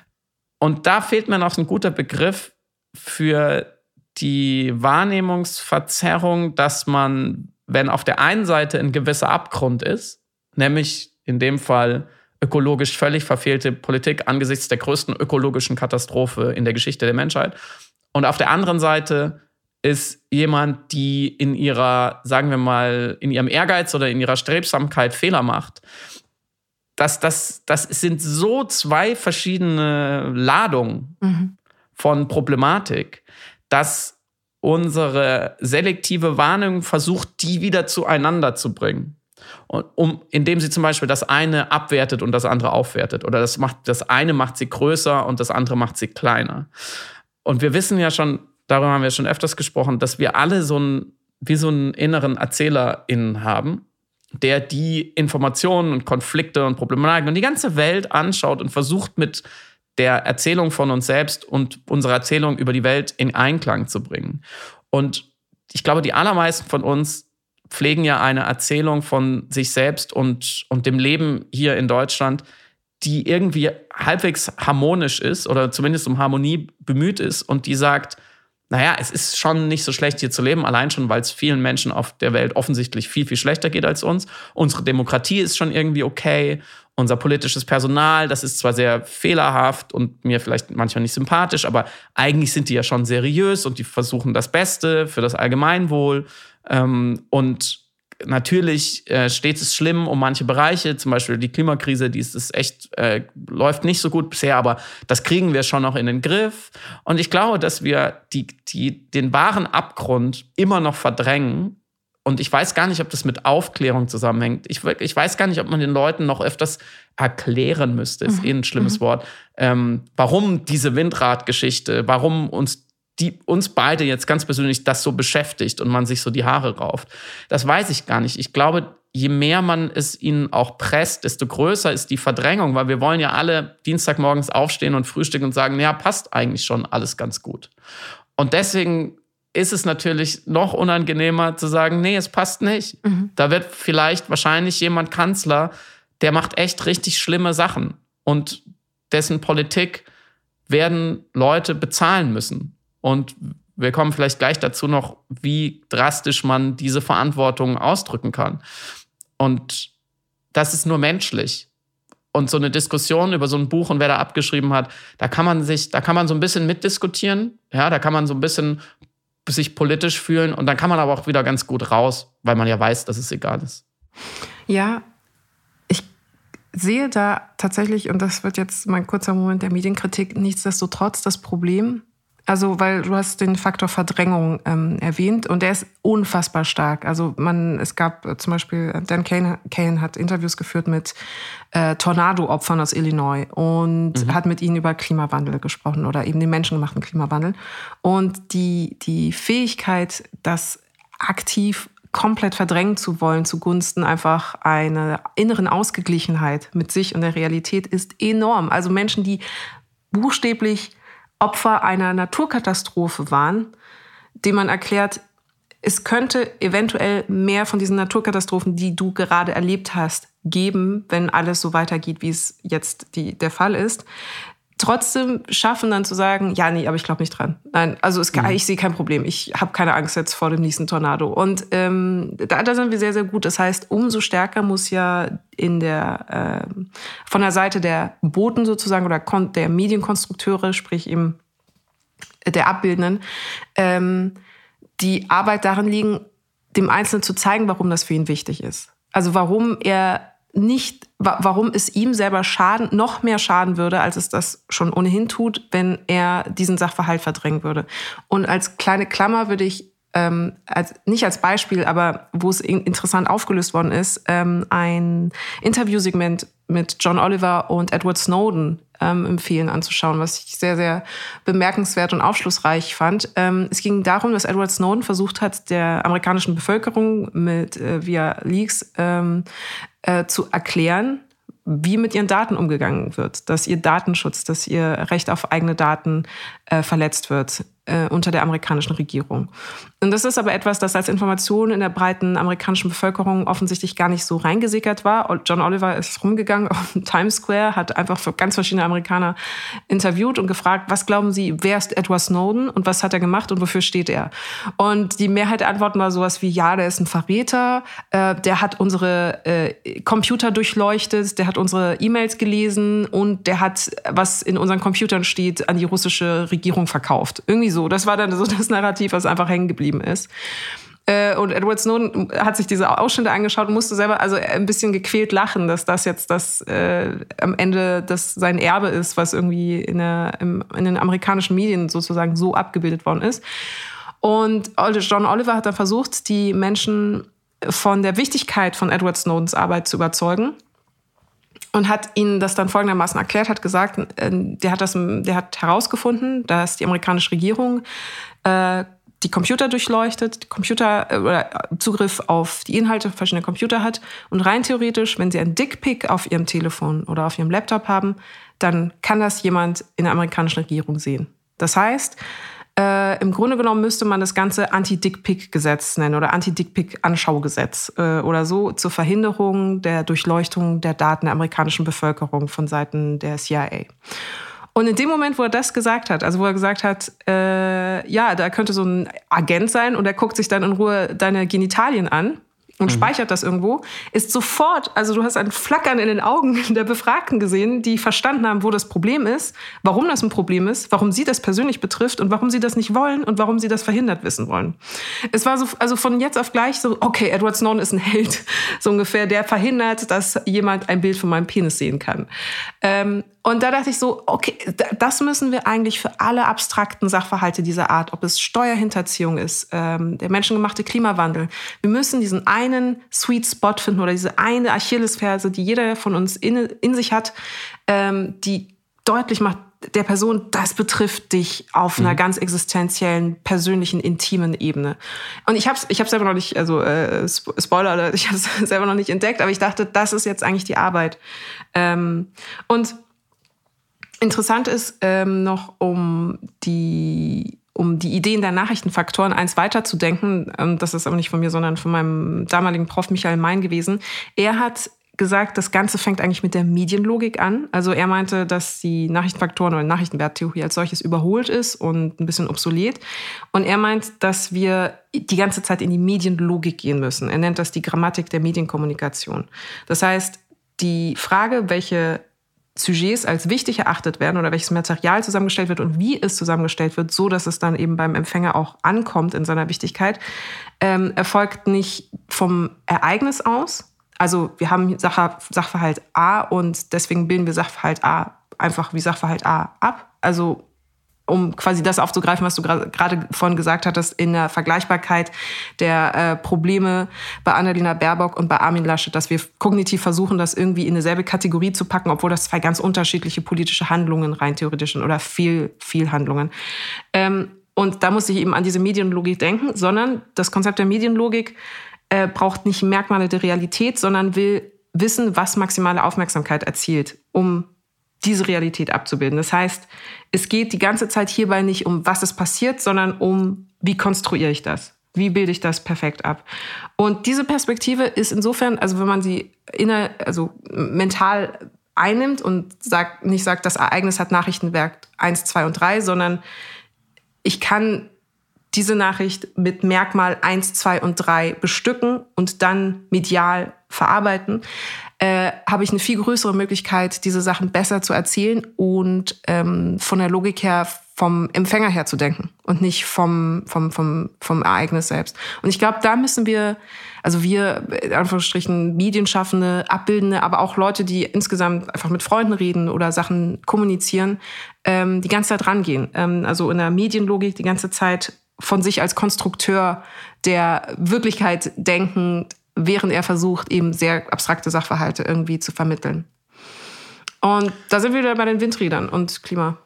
Und da fehlt mir noch ein guter Begriff für die Wahrnehmungsverzerrung, dass man, wenn auf der einen Seite ein gewisser Abgrund ist, nämlich in dem Fall ökologisch völlig verfehlte Politik angesichts der größten ökologischen Katastrophe in der Geschichte der Menschheit, und auf der anderen Seite ist jemand, die in ihrer, sagen wir mal, in ihrem Ehrgeiz oder in ihrer Strebsamkeit Fehler macht, das, das, das sind so zwei verschiedene Ladungen mhm. von Problematik, dass unsere selektive Wahrnehmung versucht, die wieder zueinander zu bringen. Und um, indem sie zum Beispiel das eine abwertet und das andere aufwertet. Oder das, macht, das eine macht sie größer und das andere macht sie kleiner. Und wir wissen ja schon, darüber haben wir schon öfters gesprochen, dass wir alle so einen, wie so einen inneren ErzählerInnen haben der die Informationen und Konflikte und Problematiken und die ganze Welt anschaut und versucht mit der Erzählung von uns selbst und unserer Erzählung über die Welt in Einklang zu bringen. Und ich glaube, die allermeisten von uns pflegen ja eine Erzählung von sich selbst und, und dem Leben hier in Deutschland, die irgendwie halbwegs harmonisch ist oder zumindest um Harmonie bemüht ist und die sagt, naja, es ist schon nicht so schlecht hier zu leben, allein schon, weil es vielen Menschen auf der Welt offensichtlich viel, viel schlechter geht als uns. Unsere Demokratie ist schon irgendwie okay. Unser politisches Personal, das ist zwar sehr fehlerhaft und mir vielleicht manchmal nicht sympathisch, aber eigentlich sind die ja schon seriös und die versuchen das Beste für das Allgemeinwohl. Ähm, und natürlich äh, steht es schlimm um manche Bereiche, zum Beispiel die Klimakrise, die ist, ist echt, äh, läuft nicht so gut bisher, aber das kriegen wir schon noch in den Griff. Und ich glaube, dass wir die, die, den wahren Abgrund immer noch verdrängen. Und ich weiß gar nicht, ob das mit Aufklärung zusammenhängt. Ich, ich weiß gar nicht, ob man den Leuten noch öfters erklären müsste, ist mhm. eh ein schlimmes mhm. Wort, ähm, warum diese Windradgeschichte, warum uns die uns beide jetzt ganz persönlich das so beschäftigt und man sich so die Haare rauft. Das weiß ich gar nicht. Ich glaube, je mehr man es ihnen auch presst, desto größer ist die Verdrängung, weil wir wollen ja alle Dienstagmorgens aufstehen und frühstücken und sagen, ja, passt eigentlich schon alles ganz gut. Und deswegen ist es natürlich noch unangenehmer zu sagen, nee, es passt nicht. Mhm. Da wird vielleicht wahrscheinlich jemand Kanzler, der macht echt richtig schlimme Sachen und dessen Politik werden Leute bezahlen müssen. Und wir kommen vielleicht gleich dazu noch, wie drastisch man diese Verantwortung ausdrücken kann. Und das ist nur menschlich. Und so eine Diskussion über so ein Buch und wer da abgeschrieben hat, da kann man sich, da kann man so ein bisschen mitdiskutieren. Ja, da kann man so ein bisschen sich politisch fühlen und dann kann man aber auch wieder ganz gut raus, weil man ja weiß, dass es egal ist. Ja, ich sehe da tatsächlich, und das wird jetzt mein kurzer Moment der Medienkritik, nichtsdestotrotz das Problem, also, weil du hast den Faktor Verdrängung ähm, erwähnt und der ist unfassbar stark. Also man, es gab äh, zum Beispiel, äh, Dan Kane, Kane hat Interviews geführt mit äh, Tornado-Opfern aus Illinois und mhm. hat mit ihnen über Klimawandel gesprochen oder eben den menschengemachten Klimawandel. Und die, die Fähigkeit, das aktiv komplett verdrängen zu wollen zugunsten einfach einer inneren Ausgeglichenheit mit sich und der Realität ist enorm. Also Menschen, die buchstäblich Opfer einer Naturkatastrophe waren, dem man erklärt, es könnte eventuell mehr von diesen Naturkatastrophen, die du gerade erlebt hast, geben, wenn alles so weitergeht, wie es jetzt die, der Fall ist trotzdem schaffen, dann zu sagen, ja, nee, aber ich glaube nicht dran. Nein, also es, mhm. ich sehe kein Problem. Ich habe keine Angst jetzt vor dem nächsten Tornado. Und ähm, da, da sind wir sehr, sehr gut. Das heißt, umso stärker muss ja in der äh, von der Seite der Boten sozusagen oder der Medienkonstrukteure, sprich eben der Abbildenden, ähm, die Arbeit darin liegen, dem Einzelnen zu zeigen, warum das für ihn wichtig ist. Also warum er nicht, warum es ihm selber schaden, noch mehr schaden würde, als es das schon ohnehin tut, wenn er diesen Sachverhalt verdrängen würde. Und als kleine Klammer würde ich ähm, als, nicht als Beispiel, aber wo es interessant aufgelöst worden ist, ähm, ein Interviewsegment mit John Oliver und Edward Snowden ähm, empfehlen anzuschauen, was ich sehr, sehr bemerkenswert und aufschlussreich fand. Ähm, es ging darum, dass Edward Snowden versucht hat, der amerikanischen Bevölkerung mit äh, via Leaks ähm, äh, zu erklären, wie mit ihren Daten umgegangen wird, dass ihr Datenschutz, dass ihr Recht auf eigene Daten äh, verletzt wird äh, unter der amerikanischen Regierung. Und das ist aber etwas, das als Information in der breiten amerikanischen Bevölkerung offensichtlich gar nicht so reingesickert war. John Oliver ist rumgegangen auf Times Square, hat einfach ganz verschiedene Amerikaner interviewt und gefragt, was glauben Sie, wer ist Edward Snowden und was hat er gemacht und wofür steht er? Und die Mehrheit der Antworten war sowas wie, ja, der ist ein Verräter, äh, der hat unsere äh, Computer durchleuchtet, der hat unsere E-Mails gelesen und der hat, was in unseren Computern steht, an die russische Regierung verkauft. Irgendwie so. Das war dann so das Narrativ, was einfach hängen geblieben ist. Äh, und Edward Snowden hat sich diese Ausschnitte angeschaut und musste selber also ein bisschen gequält lachen, dass das jetzt das äh, am Ende das sein Erbe ist, was irgendwie in, der, im, in den amerikanischen Medien sozusagen so abgebildet worden ist. Und John Oliver hat dann versucht, die Menschen von der Wichtigkeit von Edward Snowdens Arbeit zu überzeugen und hat ihnen das dann folgendermaßen erklärt, hat gesagt, äh, der hat das, der hat herausgefunden, dass die amerikanische Regierung äh, die Computer durchleuchtet, Computer äh, oder Zugriff auf die Inhalte verschiedener Computer hat und rein theoretisch, wenn sie ein Dickpick auf ihrem Telefon oder auf ihrem Laptop haben, dann kann das jemand in der amerikanischen Regierung sehen. Das heißt, äh, Im Grunde genommen müsste man das Ganze Anti-Dick-Pick-Gesetz nennen oder Anti-Dick-Pick-Anschaugesetz äh, oder so zur Verhinderung der Durchleuchtung der Daten der amerikanischen Bevölkerung von Seiten der CIA. Und in dem Moment, wo er das gesagt hat, also wo er gesagt hat, äh, ja, da könnte so ein Agent sein und er guckt sich dann in Ruhe deine Genitalien an, und mhm. speichert das irgendwo, ist sofort, also du hast ein Flackern in den Augen der Befragten gesehen, die verstanden haben, wo das Problem ist, warum das ein Problem ist, warum sie das persönlich betrifft und warum sie das nicht wollen und warum sie das verhindert wissen wollen. Es war so, also von jetzt auf gleich so, okay, Edward Snowden ist ein Held, so ungefähr, der verhindert, dass jemand ein Bild von meinem Penis sehen kann. Ähm, und da dachte ich so, okay, das müssen wir eigentlich für alle abstrakten Sachverhalte dieser Art, ob es Steuerhinterziehung ist, ähm, der menschengemachte Klimawandel. Wir müssen diesen einen Sweet Spot finden oder diese eine Achillesferse, die jeder von uns in, in sich hat, ähm, die deutlich macht, der Person, das betrifft dich auf einer mhm. ganz existenziellen, persönlichen, intimen Ebene. Und ich habe es ich hab's selber noch nicht, also äh, Spoiler, ich habe es selber noch nicht entdeckt, aber ich dachte, das ist jetzt eigentlich die Arbeit. Ähm, und Interessant ist ähm, noch, um die um die Ideen der Nachrichtenfaktoren eins weiterzudenken, ähm, das ist aber nicht von mir, sondern von meinem damaligen Prof Michael Mein gewesen. Er hat gesagt, das Ganze fängt eigentlich mit der Medienlogik an. Also er meinte, dass die Nachrichtenfaktoren oder Nachrichtenwerttheorie als solches überholt ist und ein bisschen obsolet. Und er meint, dass wir die ganze Zeit in die Medienlogik gehen müssen. Er nennt das die Grammatik der Medienkommunikation. Das heißt, die Frage, welche Sujets als wichtig erachtet werden oder welches Material zusammengestellt wird und wie es zusammengestellt wird, so dass es dann eben beim Empfänger auch ankommt in seiner Wichtigkeit, ähm, erfolgt nicht vom Ereignis aus, Also wir haben Sachverhalt A und deswegen bilden wir Sachverhalt A einfach wie Sachverhalt A ab. Also um quasi das aufzugreifen, was du gerade vorhin gesagt hattest, in der Vergleichbarkeit der äh, Probleme bei Annalena Baerbock und bei Armin Laschet, dass wir kognitiv versuchen, das irgendwie in dieselbe Kategorie zu packen, obwohl das zwei ganz unterschiedliche politische Handlungen rein theoretisch sind oder viel, viel Handlungen. Ähm, und da muss ich eben an diese Medienlogik denken, sondern das Konzept der Medienlogik äh, braucht nicht Merkmale der Realität, sondern will wissen, was maximale Aufmerksamkeit erzielt, um diese Realität abzubilden. Das heißt, es geht die ganze Zeit hierbei nicht um, was ist passiert, sondern um, wie konstruiere ich das? Wie bilde ich das perfekt ab? Und diese Perspektive ist insofern, also wenn man sie inner, also mental einnimmt und sagt, nicht sagt, das Ereignis hat Nachrichtenwerk 1, 2 und 3, sondern ich kann diese Nachricht mit Merkmal 1, 2 und 3 bestücken und dann medial verarbeiten, äh, habe ich eine viel größere Möglichkeit, diese Sachen besser zu erzählen und ähm, von der Logik her vom Empfänger her zu denken und nicht vom, vom, vom, vom Ereignis selbst. Und ich glaube, da müssen wir, also wir, in Anführungsstrichen, Medienschaffende, Abbildende, aber auch Leute, die insgesamt einfach mit Freunden reden oder Sachen kommunizieren, ähm, die ganze Zeit rangehen. Ähm, also in der Medienlogik die ganze Zeit von sich als Konstrukteur der Wirklichkeit denken, während er versucht, eben sehr abstrakte Sachverhalte irgendwie zu vermitteln. Und da sind wir wieder bei den Windrädern und Klima.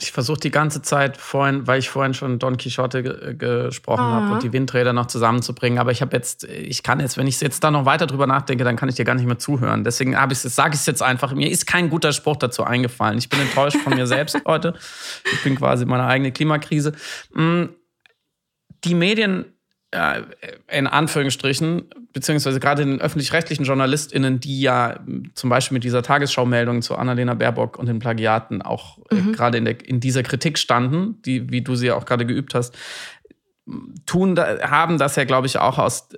Ich versuche die ganze Zeit vorhin, weil ich vorhin schon Don Quixote ge gesprochen habe und die Windräder noch zusammenzubringen. Aber ich habe jetzt, ich kann jetzt, wenn ich jetzt da noch weiter drüber nachdenke, dann kann ich dir gar nicht mehr zuhören. Deswegen sage ich es jetzt einfach. Mir ist kein guter Spruch dazu eingefallen. Ich bin enttäuscht von mir selbst heute. Ich bin quasi meine eigene Klimakrise. Mm, die Medien äh, in Anführungsstrichen, beziehungsweise gerade den öffentlich-rechtlichen JournalistInnen, die ja zum Beispiel mit dieser Tagesschau-Meldung zu Annalena Baerbock und den Plagiaten auch äh, mhm. gerade in, in dieser Kritik standen, die, wie du sie ja auch gerade geübt hast, tun, haben das ja, glaube ich, auch aus,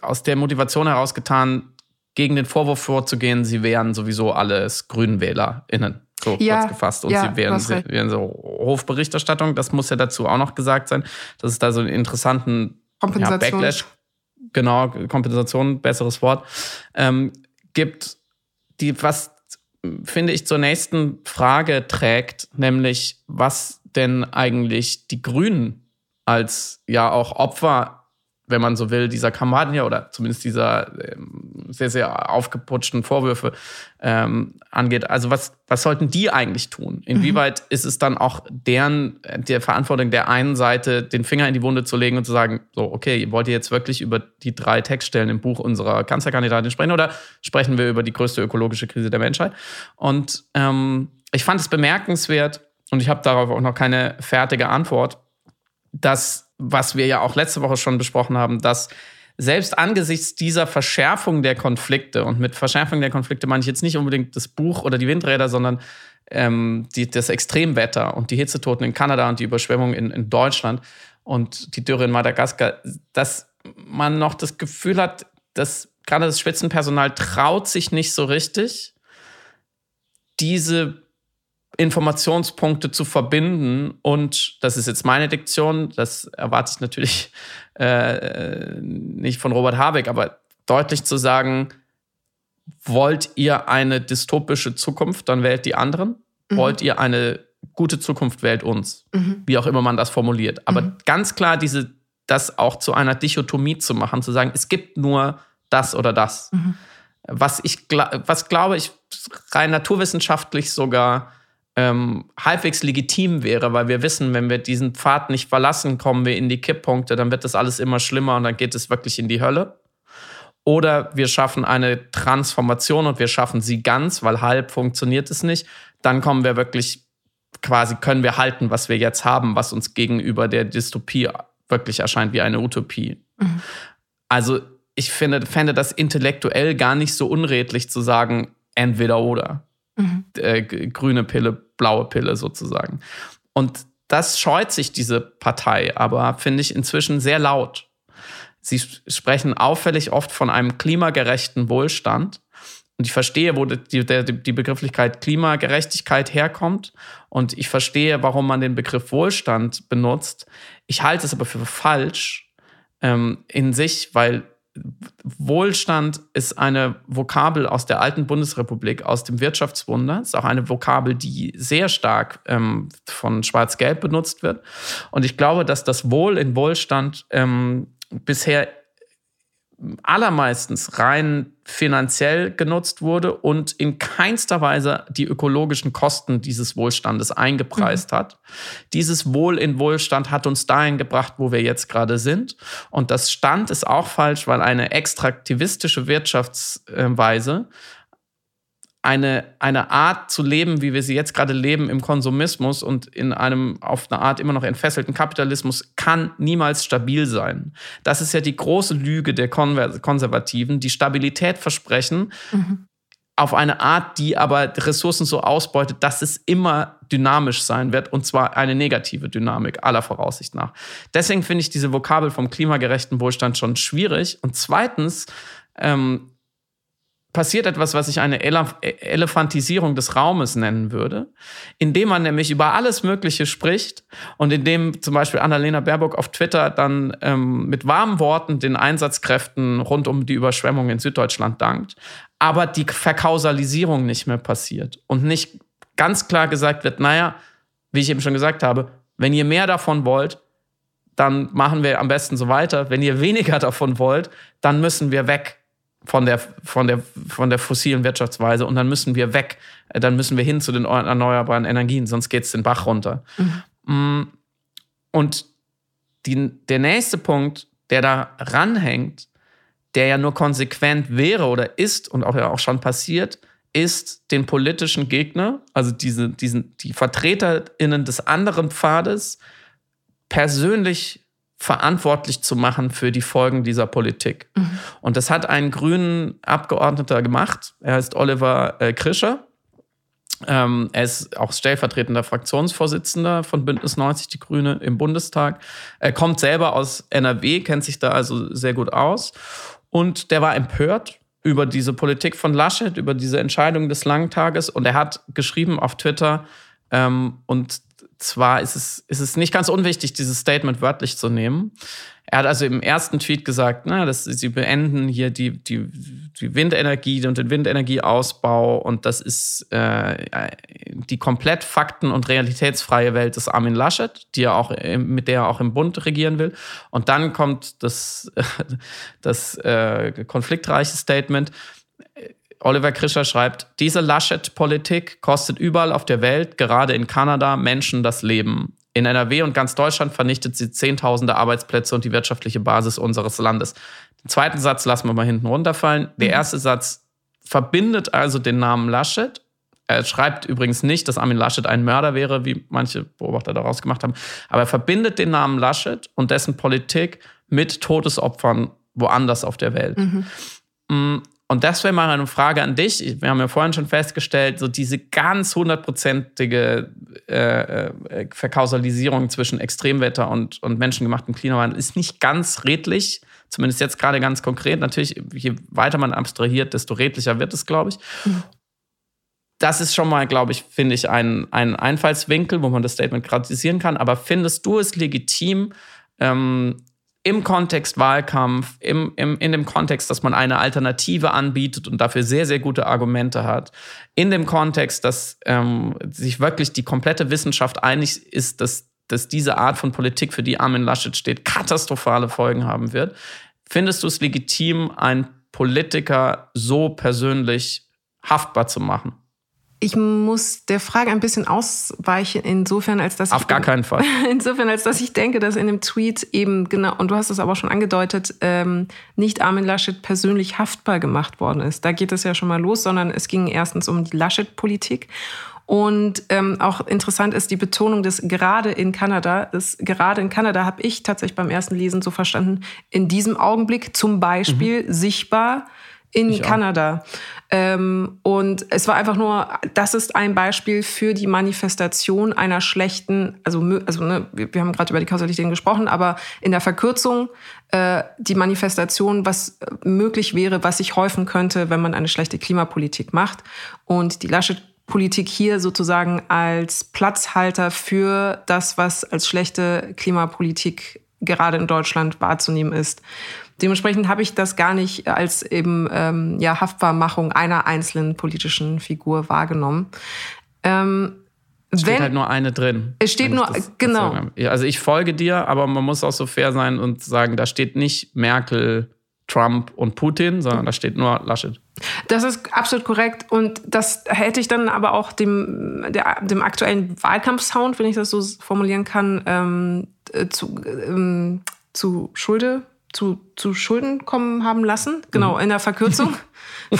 aus der Motivation herausgetan, gegen den Vorwurf vorzugehen, sie wären sowieso alles GrünwählerInnen. So ja, kurz gefasst. Und ja, sie wären, sie wären so Hofberichterstattung, das muss ja dazu auch noch gesagt sein, dass es da so einen interessanten ja, Backlash, genau, Kompensation, besseres Wort, ähm, gibt, die was, finde ich, zur nächsten Frage trägt, nämlich was denn eigentlich die Grünen als ja auch Opfer wenn man so will, dieser Kampagne oder zumindest dieser ähm, sehr, sehr aufgeputschten Vorwürfe ähm, angeht. Also was, was sollten die eigentlich tun? Inwieweit mhm. ist es dann auch deren, der Verantwortung der einen Seite, den Finger in die Wunde zu legen und zu sagen, so, okay, wollt ihr jetzt wirklich über die drei Textstellen im Buch unserer Kanzlerkandidatin sprechen oder sprechen wir über die größte ökologische Krise der Menschheit? Und ähm, ich fand es bemerkenswert und ich habe darauf auch noch keine fertige Antwort, dass was wir ja auch letzte Woche schon besprochen haben, dass selbst angesichts dieser Verschärfung der Konflikte, und mit Verschärfung der Konflikte meine ich jetzt nicht unbedingt das Buch oder die Windräder, sondern ähm, die, das Extremwetter und die Hitzetoten in Kanada und die Überschwemmung in, in Deutschland und die Dürre in Madagaskar, dass man noch das Gefühl hat, dass gerade das Spitzenpersonal traut sich nicht so richtig, diese Informationspunkte zu verbinden und das ist jetzt meine Diktion, das erwarte ich natürlich äh, nicht von Robert Habeck, aber deutlich zu sagen, wollt ihr eine dystopische Zukunft, dann wählt die anderen. Mhm. Wollt ihr eine gute Zukunft, wählt uns. Mhm. Wie auch immer man das formuliert. Aber mhm. ganz klar, diese, das auch zu einer Dichotomie zu machen, zu sagen, es gibt nur das oder das. Mhm. Was ich, was glaube ich, rein naturwissenschaftlich sogar ähm, halbwegs legitim wäre, weil wir wissen, wenn wir diesen Pfad nicht verlassen, kommen wir in die Kipppunkte, dann wird das alles immer schlimmer und dann geht es wirklich in die Hölle. Oder wir schaffen eine Transformation und wir schaffen sie ganz, weil halb funktioniert es nicht. Dann kommen wir wirklich quasi, können wir halten, was wir jetzt haben, was uns gegenüber der Dystopie wirklich erscheint wie eine Utopie. Mhm. Also ich finde, fände das intellektuell gar nicht so unredlich zu sagen, entweder oder. Mhm. Äh, grüne Pille, blaue Pille sozusagen. Und das scheut sich diese Partei, aber finde ich inzwischen sehr laut. Sie sprechen auffällig oft von einem klimagerechten Wohlstand. Und ich verstehe, wo die, die, die Begrifflichkeit Klimagerechtigkeit herkommt. Und ich verstehe, warum man den Begriff Wohlstand benutzt. Ich halte es aber für falsch ähm, in sich, weil Wohlstand ist eine Vokabel aus der alten Bundesrepublik, aus dem Wirtschaftswunder. Ist auch eine Vokabel, die sehr stark ähm, von Schwarz-Gelb benutzt wird. Und ich glaube, dass das Wohl in Wohlstand ähm, bisher allermeistens rein finanziell genutzt wurde und in keinster Weise die ökologischen Kosten dieses Wohlstandes eingepreist mhm. hat. Dieses Wohl in Wohlstand hat uns dahin gebracht, wo wir jetzt gerade sind. Und das Stand ist auch falsch, weil eine extraktivistische Wirtschaftsweise eine, eine Art zu leben, wie wir sie jetzt gerade leben im Konsumismus und in einem auf eine Art immer noch entfesselten Kapitalismus, kann niemals stabil sein. Das ist ja die große Lüge der Konservativen, die Stabilität versprechen. Mhm. Auf eine Art, die aber Ressourcen so ausbeutet, dass es immer dynamisch sein wird und zwar eine negative Dynamik aller Voraussicht nach. Deswegen finde ich diese Vokabel vom klimagerechten Wohlstand schon schwierig. Und zweitens, ähm, passiert etwas, was ich eine Elef Elefantisierung des Raumes nennen würde, indem man nämlich über alles Mögliche spricht und indem zum Beispiel Annalena Baerbock auf Twitter dann ähm, mit warmen Worten den Einsatzkräften rund um die Überschwemmung in Süddeutschland dankt, aber die Verkausalisierung nicht mehr passiert und nicht ganz klar gesagt wird, naja, wie ich eben schon gesagt habe, wenn ihr mehr davon wollt, dann machen wir am besten so weiter. Wenn ihr weniger davon wollt, dann müssen wir weg von der, von der, von der fossilen Wirtschaftsweise und dann müssen wir weg, äh, dann müssen wir hin zu den erneuerbaren Energien, sonst geht es den Bach runter. Mhm. Mm, und die, der nächste Punkt, der da ranhängt, der ja nur konsequent wäre oder ist und auch ja auch schon passiert, ist den politischen Gegner, also diese, diesen, die VertreterInnen des anderen Pfades, persönlich verantwortlich zu machen für die Folgen dieser Politik. Mhm. Und das hat ein grünen Abgeordneter gemacht. Er heißt Oliver äh, Krischer. Ähm, er ist auch stellvertretender Fraktionsvorsitzender von Bündnis 90 Die Grüne im Bundestag. Er kommt selber aus NRW, kennt sich da also sehr gut aus. Und der war empört über diese Politik von Laschet, über diese Entscheidung des Langtages. Und er hat geschrieben auf Twitter, ähm, und zwar ist es, ist es nicht ganz unwichtig, dieses Statement wörtlich zu nehmen. Er hat also im ersten Tweet gesagt, na, dass sie beenden hier die, die, die Windenergie und den Windenergieausbau und das ist äh, die komplett fakten- und realitätsfreie Welt des Armin Laschet, die er auch, mit der er auch im Bund regieren will. Und dann kommt das, das äh, konfliktreiche Statement. Oliver Krischer schreibt, diese Laschet-Politik kostet überall auf der Welt, gerade in Kanada, Menschen das Leben. In NRW und ganz Deutschland vernichtet sie Zehntausende Arbeitsplätze und die wirtschaftliche Basis unseres Landes. Den zweiten Satz lassen wir mal hinten runterfallen. Der mhm. erste Satz verbindet also den Namen Laschet. Er schreibt übrigens nicht, dass Armin Laschet ein Mörder wäre, wie manche Beobachter daraus gemacht haben. Aber er verbindet den Namen Laschet und dessen Politik mit Todesopfern woanders auf der Welt. Mhm. Und das wäre mal eine Frage an dich. Wir haben ja vorhin schon festgestellt, so diese ganz hundertprozentige äh, äh, Verkausalisierung zwischen Extremwetter und, und menschengemachten Klimawandel ist nicht ganz redlich. Zumindest jetzt gerade ganz konkret. Natürlich, je weiter man abstrahiert, desto redlicher wird es, glaube ich. Mhm. Das ist schon mal, glaube ich, finde ich, ein, ein Einfallswinkel, wo man das Statement kritisieren kann. Aber findest du es legitim, ähm, im Kontext Wahlkampf, im, im, in dem Kontext, dass man eine Alternative anbietet und dafür sehr, sehr gute Argumente hat, in dem Kontext, dass ähm, sich wirklich die komplette Wissenschaft einig ist, dass, dass diese Art von Politik, für die Armin Laschet steht, katastrophale Folgen haben wird. Findest du es legitim, einen Politiker so persönlich haftbar zu machen? Ich muss der Frage ein bisschen ausweichen, insofern, als dass Auf ich. gar keinen Fall. Insofern, als dass ich denke, dass in dem Tweet eben, genau, und du hast es aber schon angedeutet, ähm, nicht Armin Laschet persönlich haftbar gemacht worden ist. Da geht es ja schon mal los, sondern es ging erstens um die Laschet-Politik. Und ähm, auch interessant ist die Betonung des gerade in Kanada. Das gerade in Kanada habe ich tatsächlich beim ersten Lesen so verstanden, in diesem Augenblick zum Beispiel mhm. sichtbar in ich Kanada. Ähm, und es war einfach nur, das ist ein Beispiel für die Manifestation einer schlechten, also, also ne, wir haben gerade über die Kausalität gesprochen, aber in der Verkürzung äh, die Manifestation, was möglich wäre, was sich häufen könnte, wenn man eine schlechte Klimapolitik macht. Und die Laschet Politik hier sozusagen als Platzhalter für das, was als schlechte Klimapolitik gerade in Deutschland wahrzunehmen ist. Dementsprechend habe ich das gar nicht als eben ähm, ja, Haftbarmachung einer einzelnen politischen Figur wahrgenommen. Ähm, es steht wenn, halt nur eine drin. Es steht nur, das, genau. Das also ich folge dir, aber man muss auch so fair sein und sagen, da steht nicht Merkel, Trump und Putin, sondern da steht nur Laschet. Das ist absolut korrekt. Und das hätte ich dann aber auch dem, der, dem aktuellen Wahlkampfsound, wenn ich das so formulieren kann, ähm, äh, zu, ähm, zu Schulde zu, zu Schulden kommen haben lassen. Genau, mhm. in der Verkürzung.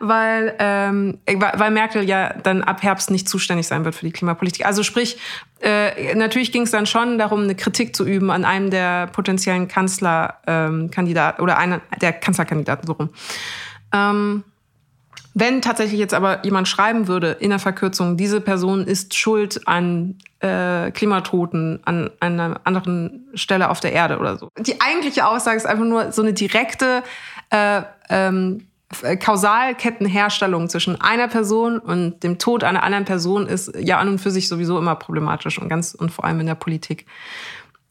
weil, ähm, weil Merkel ja dann ab Herbst nicht zuständig sein wird für die Klimapolitik. Also sprich, äh, natürlich ging es dann schon darum, eine Kritik zu üben an einem der potenziellen Kanzlerkandidaten ähm, oder einer der Kanzlerkandidaten so rum. Ähm, wenn tatsächlich jetzt aber jemand schreiben würde in der Verkürzung, diese Person ist schuld an äh, Klimatoten an einer anderen Stelle auf der Erde oder so. Die eigentliche Aussage ist einfach nur so eine direkte äh, ähm, Kausalkettenherstellung zwischen einer Person und dem Tod einer anderen Person ist ja an und für sich sowieso immer problematisch und ganz und vor allem in der Politik.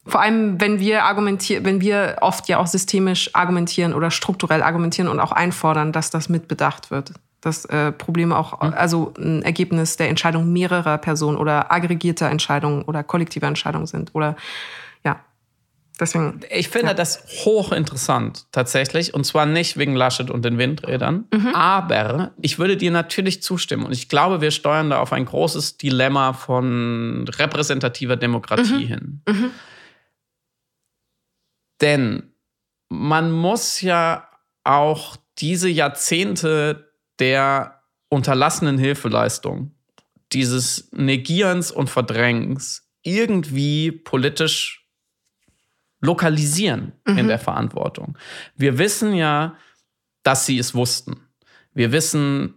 Vor allem, wenn wir argumentieren, wenn wir oft ja auch systemisch argumentieren oder strukturell argumentieren und auch einfordern, dass das mitbedacht wird dass äh, Probleme auch, mhm. also ein Ergebnis der Entscheidung mehrerer Personen oder aggregierter Entscheidungen oder kollektiver Entscheidungen sind. Oder ja. Deswegen, ich finde ja. das hochinteressant tatsächlich und zwar nicht wegen Laschet und den Windrädern, mhm. aber ich würde dir natürlich zustimmen und ich glaube, wir steuern da auf ein großes Dilemma von repräsentativer Demokratie mhm. hin. Mhm. Denn man muss ja auch diese Jahrzehnte der unterlassenen Hilfeleistung, dieses Negierens und Verdrängens irgendwie politisch lokalisieren mhm. in der Verantwortung. Wir wissen ja, dass sie es wussten. Wir wissen,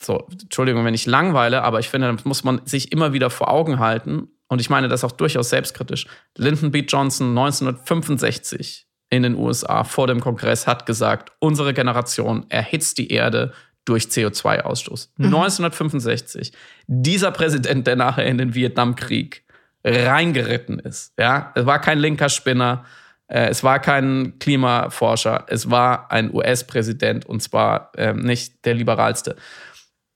so, Entschuldigung, wenn ich langweile, aber ich finde, das muss man sich immer wieder vor Augen halten. Und ich meine das auch durchaus selbstkritisch. Lyndon B. Johnson 1965 in den USA vor dem Kongress hat gesagt, unsere Generation erhitzt die Erde durch CO2-Ausstoß. Mhm. 1965. Dieser Präsident, der nachher in den Vietnamkrieg reingeritten ist. Ja, es war kein linker Spinner, äh, es war kein Klimaforscher, es war ein US-Präsident und zwar ähm, nicht der liberalste.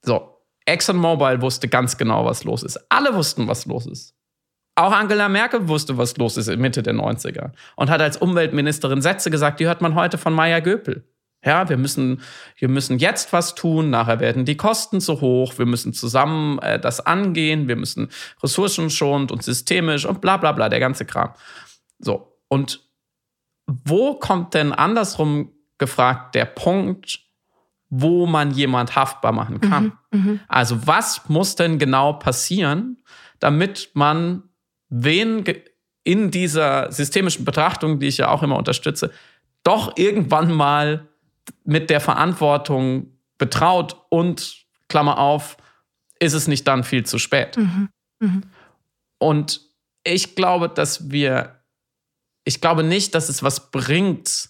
So, ExxonMobil wusste ganz genau, was los ist. Alle wussten, was los ist. Auch Angela Merkel wusste, was los ist in Mitte der 90er und hat als Umweltministerin Sätze gesagt, die hört man heute von Maya Göpel. Ja, wir müssen, wir müssen jetzt was tun, nachher werden die Kosten zu hoch, wir müssen zusammen äh, das angehen, wir müssen ressourcenschonend und systemisch und bla bla bla, der ganze Kram. So, und wo kommt denn andersrum gefragt der Punkt, wo man jemand haftbar machen kann? Mhm, mh. Also was muss denn genau passieren, damit man wen in dieser systemischen Betrachtung, die ich ja auch immer unterstütze, doch irgendwann mal mit der Verantwortung betraut und, Klammer auf, ist es nicht dann viel zu spät. Mhm. Mhm. Und ich glaube, dass wir, ich glaube nicht, dass es was bringt,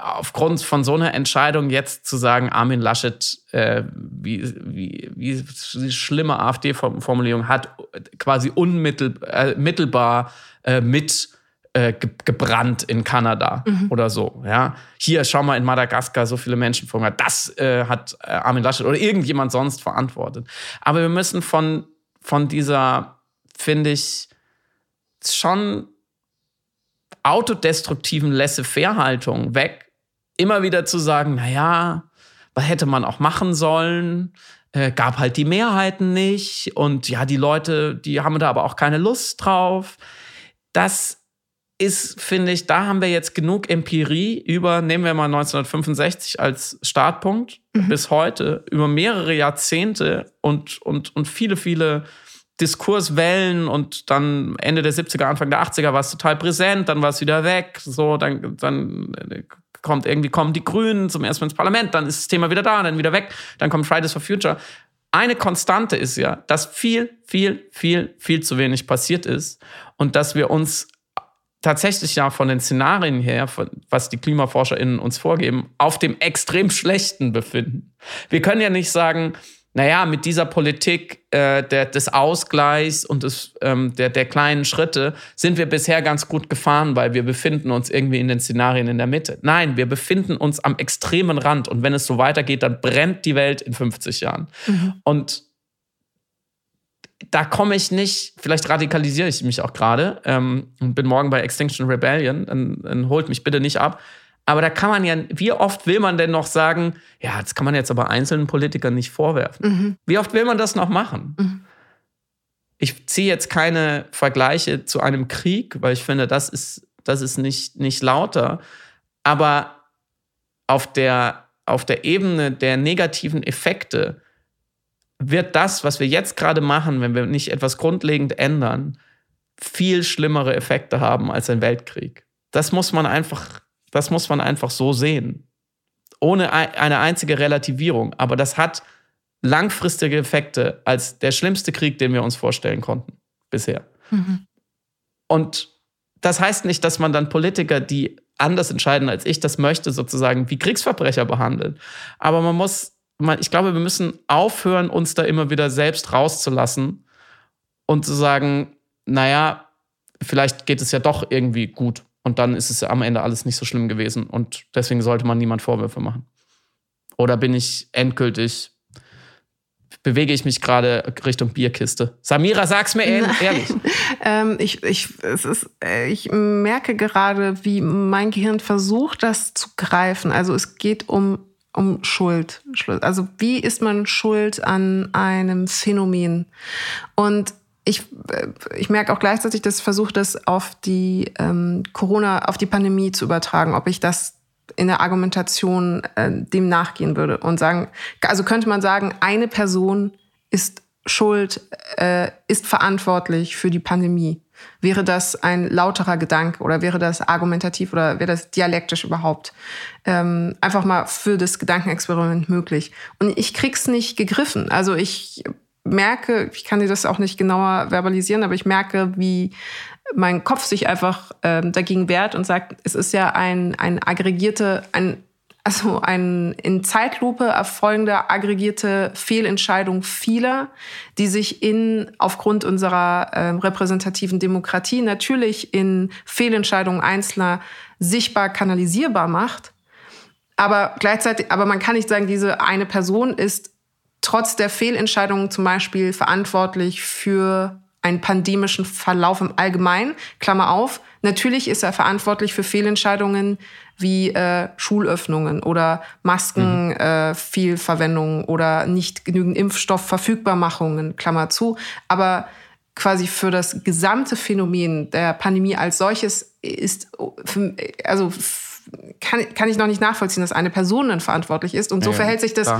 aufgrund von so einer Entscheidung jetzt zu sagen, Armin Laschet, äh, wie, wie, wie schlimme AfD-Formulierung hat, quasi unmittelbar äh, mit äh, gebrannt in Kanada mhm. oder so. Ja, hier schau mal in Madagaskar so viele Menschen vor Das äh, hat äh, Armin Laschet oder irgendjemand sonst verantwortet. Aber wir müssen von von dieser finde ich schon autodestruktiven Laissez-faire-Haltung weg, immer wieder zu sagen, naja, was hätte man auch machen sollen? Äh, gab halt die Mehrheiten nicht und ja, die Leute, die haben da aber auch keine Lust drauf. Das ist, finde ich, da haben wir jetzt genug Empirie über, nehmen wir mal 1965 als Startpunkt mhm. bis heute, über mehrere Jahrzehnte und, und, und viele, viele Diskurswellen und dann Ende der 70er, Anfang der 80er war es total präsent, dann war es wieder weg, so, dann, dann kommt irgendwie, kommen die Grünen zum ersten Mal ins Parlament, dann ist das Thema wieder da, dann wieder weg, dann kommt Fridays for Future. Eine Konstante ist ja, dass viel, viel, viel, viel zu wenig passiert ist und dass wir uns tatsächlich ja von den Szenarien her, was die KlimaforscherInnen uns vorgeben, auf dem extrem schlechten befinden. Wir können ja nicht sagen, naja, mit dieser Politik äh, der, des Ausgleichs und des, ähm, der, der kleinen Schritte sind wir bisher ganz gut gefahren, weil wir befinden uns irgendwie in den Szenarien in der Mitte. Nein, wir befinden uns am extremen Rand und wenn es so weitergeht, dann brennt die Welt in 50 Jahren. Mhm. Und da komme ich nicht, vielleicht radikalisiere ich mich auch gerade ähm, und bin morgen bei Extinction Rebellion, dann, dann holt mich bitte nicht ab. Aber da kann man ja, wie oft will man denn noch sagen, ja, das kann man jetzt aber einzelnen Politikern nicht vorwerfen. Mhm. Wie oft will man das noch machen? Mhm. Ich ziehe jetzt keine Vergleiche zu einem Krieg, weil ich finde, das ist, das ist nicht, nicht lauter. Aber auf der, auf der Ebene der negativen Effekte wird das, was wir jetzt gerade machen, wenn wir nicht etwas grundlegend ändern, viel schlimmere Effekte haben als ein Weltkrieg. Das muss man einfach das muss man einfach so sehen. Ohne eine einzige Relativierung. Aber das hat langfristige Effekte als der schlimmste Krieg, den wir uns vorstellen konnten bisher. Mhm. Und das heißt nicht, dass man dann Politiker, die anders entscheiden als ich das möchte, sozusagen wie Kriegsverbrecher behandeln. Aber man muss, man, ich glaube, wir müssen aufhören, uns da immer wieder selbst rauszulassen und zu sagen, naja, vielleicht geht es ja doch irgendwie gut. Und dann ist es am Ende alles nicht so schlimm gewesen. Und deswegen sollte man niemand Vorwürfe machen. Oder bin ich endgültig, bewege ich mich gerade Richtung Bierkiste? Samira, sag's mir ehrlich. ähm, ich, ich, ist, äh, ich merke gerade, wie mein Gehirn versucht, das zu greifen. Also es geht um um Schuld. Also wie ist man schuld an einem Phänomen? Und ich, äh, ich merke auch gleichzeitig, dass ich versuche, das auf die ähm, Corona, auf die Pandemie zu übertragen, ob ich das in der Argumentation äh, dem nachgehen würde und sagen, also könnte man sagen, eine Person ist schuld, äh, ist verantwortlich für die Pandemie. Wäre das ein lauterer Gedanke oder wäre das argumentativ oder wäre das dialektisch überhaupt ähm, einfach mal für das Gedankenexperiment möglich? Und ich krieg's nicht gegriffen. Also ich merke, ich kann dir das auch nicht genauer verbalisieren, aber ich merke, wie mein Kopf sich einfach äh, dagegen wehrt und sagt, es ist ja ein, ein aggregierte, ein, also ein in Zeitlupe erfolgende aggregierte Fehlentscheidung vieler, die sich in aufgrund unserer äh, repräsentativen Demokratie natürlich in Fehlentscheidungen Einzelner sichtbar kanalisierbar macht. Aber gleichzeitig, aber man kann nicht sagen, diese eine Person ist trotz der Fehlentscheidungen zum Beispiel verantwortlich für einen pandemischen Verlauf im Allgemeinen. Klammer auf, natürlich ist er verantwortlich für Fehlentscheidungen wie äh, Schulöffnungen oder Maskenvielverwendung mhm. äh, oder nicht genügend Impfstoffverfügbarmachungen, Klammer zu. Aber quasi für das gesamte Phänomen der Pandemie als solches ist, also kann, kann ich noch nicht nachvollziehen, dass eine Person dann verantwortlich ist. Und so ja, verhält sich das.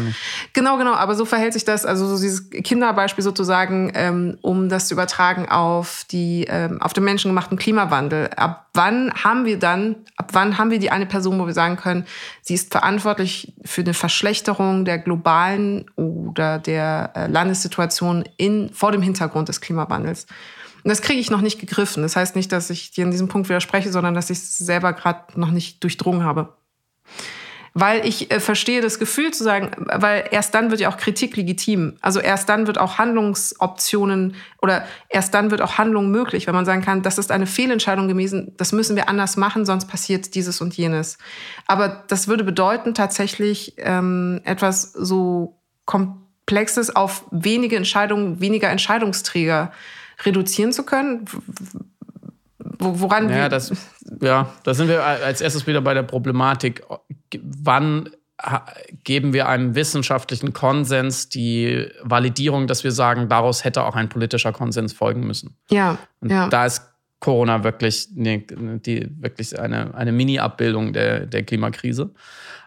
Genau, genau. Aber so verhält sich das, also so dieses Kinderbeispiel sozusagen, ähm, um das zu übertragen auf die, ähm, auf den menschengemachten Klimawandel. Ab wann haben wir dann, ab wann haben wir die eine Person, wo wir sagen können, sie ist verantwortlich für eine Verschlechterung der globalen oder der äh, Landessituation in, vor dem Hintergrund des Klimawandels? Und das kriege ich noch nicht gegriffen. Das heißt nicht, dass ich dir in diesem Punkt widerspreche, sondern dass ich es selber gerade noch nicht durchdrungen habe. Weil ich äh, verstehe das Gefühl zu sagen, weil erst dann wird ja auch Kritik legitim. Also erst dann wird auch Handlungsoptionen oder erst dann wird auch Handlung möglich, wenn man sagen kann, das ist eine Fehlentscheidung gewesen, das müssen wir anders machen, sonst passiert dieses und jenes. Aber das würde bedeuten tatsächlich ähm, etwas so Komplexes auf wenige Entscheidungen, weniger Entscheidungsträger reduzieren zu können? Woran? Ja, das, ja, da sind wir als erstes wieder bei der Problematik. Wann geben wir einem wissenschaftlichen Konsens die Validierung, dass wir sagen, daraus hätte auch ein politischer Konsens folgen müssen. Ja. Und ja. da ist Corona wirklich, nee, die, wirklich eine, eine Mini-Abbildung der, der Klimakrise.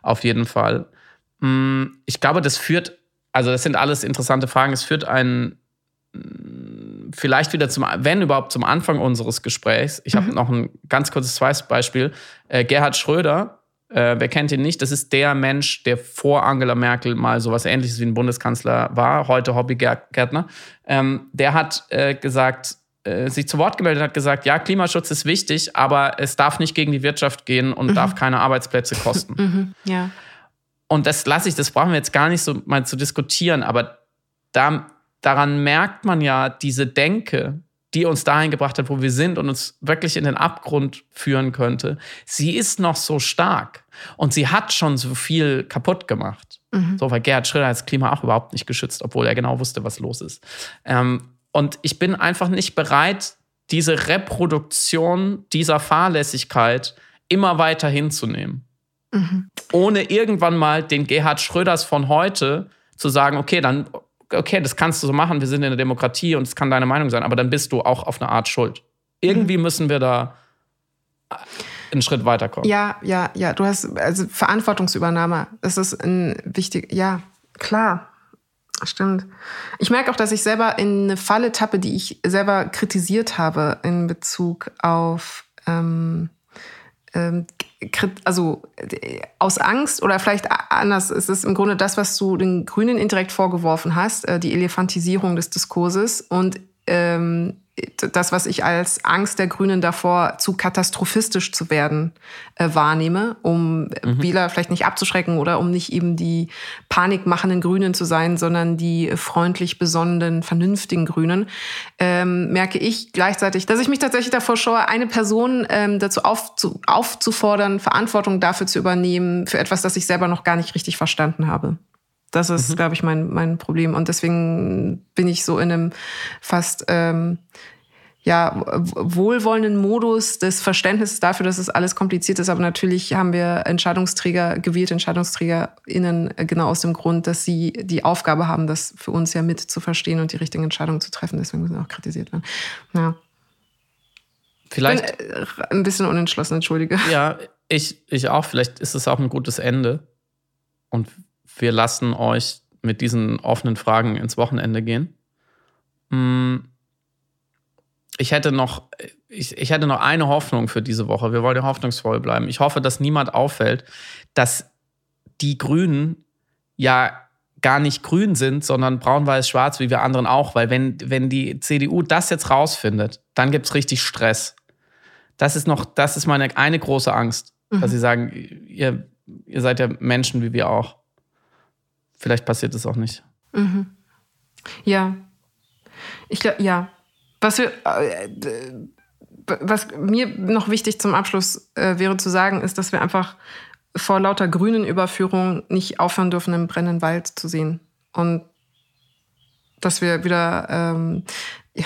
Auf jeden Fall. Hm, ich glaube, das führt, also das sind alles interessante Fragen. Es führt einen vielleicht wieder zum, wenn überhaupt zum Anfang unseres Gesprächs. Ich mhm. habe noch ein ganz kurzes zweites Beispiel. Äh, Gerhard Schröder, äh, wer kennt ihn nicht? Das ist der Mensch, der vor Angela Merkel mal sowas ähnliches wie ein Bundeskanzler war, heute Hobbygärtner. Ähm, der hat äh, gesagt, äh, sich zu Wort gemeldet hat, gesagt, ja, Klimaschutz ist wichtig, aber es darf nicht gegen die Wirtschaft gehen und mhm. darf keine Arbeitsplätze kosten. Mhm. Ja. Und das lasse ich, das brauchen wir jetzt gar nicht so mal zu diskutieren, aber da, daran merkt man ja diese Denke, die uns dahin gebracht hat, wo wir sind und uns wirklich in den Abgrund führen könnte, sie ist noch so stark und sie hat schon so viel kaputt gemacht. Mhm. So, weil Gerhard Schröder hat das Klima auch überhaupt nicht geschützt, obwohl er genau wusste, was los ist. Ähm, und ich bin einfach nicht bereit, diese Reproduktion dieser Fahrlässigkeit immer weiter hinzunehmen. Mhm. Ohne irgendwann mal den Gerhard Schröders von heute zu sagen, okay, dann okay, das kannst du so machen, wir sind in der Demokratie und es kann deine Meinung sein, aber dann bist du auch auf eine Art schuld. Irgendwie mhm. müssen wir da einen Schritt weiterkommen. Ja, ja, ja. Du hast also Verantwortungsübernahme. Das ist ein wichtig. Ja, klar. Stimmt. Ich merke auch, dass ich selber in eine Falle tappe, die ich selber kritisiert habe in Bezug auf ähm, ähm, also aus Angst oder vielleicht anders ist es im Grunde das, was du den Grünen indirekt vorgeworfen hast, äh, die Elefantisierung des Diskurses und ähm, das, was ich als Angst der Grünen davor, zu katastrophistisch zu werden, äh, wahrnehme, um mhm. Wähler vielleicht nicht abzuschrecken oder um nicht eben die panikmachenden Grünen zu sein, sondern die freundlich besonnenen, vernünftigen Grünen, ähm, merke ich gleichzeitig, dass ich mich tatsächlich davor scheue, eine Person ähm, dazu aufzu aufzufordern, Verantwortung dafür zu übernehmen, für etwas, das ich selber noch gar nicht richtig verstanden habe. Das ist, mhm. glaube ich, mein, mein Problem. Und deswegen bin ich so in einem fast ähm, ja, wohlwollenden Modus des Verständnisses dafür, dass es alles kompliziert ist. Aber natürlich haben wir Entscheidungsträger, gewählte EntscheidungsträgerInnen äh, genau aus dem Grund, dass sie die Aufgabe haben, das für uns ja mit zu verstehen und die richtigen Entscheidungen zu treffen. Deswegen müssen sie auch kritisiert werden. Ja. Vielleicht. Bin äh, ein bisschen unentschlossen, entschuldige. Ja, ich, ich auch. Vielleicht ist es auch ein gutes Ende. Und wir lassen euch mit diesen offenen Fragen ins Wochenende gehen. Hm. Ich hätte noch, ich, ich hätte noch eine Hoffnung für diese Woche. Wir wollen ja hoffnungsvoll bleiben. Ich hoffe, dass niemand auffällt, dass die Grünen ja gar nicht grün sind, sondern braun-weiß-schwarz, wie wir anderen auch. Weil wenn, wenn die CDU das jetzt rausfindet, dann gibt es richtig Stress. Das ist noch, das ist meine eine große Angst, mhm. dass sie sagen, ihr, ihr seid ja Menschen wie wir auch vielleicht passiert es auch nicht. Mhm. Ja. Ich glaube, ja. Was, wir, äh, was mir noch wichtig zum Abschluss äh, wäre zu sagen, ist, dass wir einfach vor lauter grünen Überführung nicht aufhören dürfen, im brennenden Wald zu sehen. Und dass wir wieder, ähm, ja,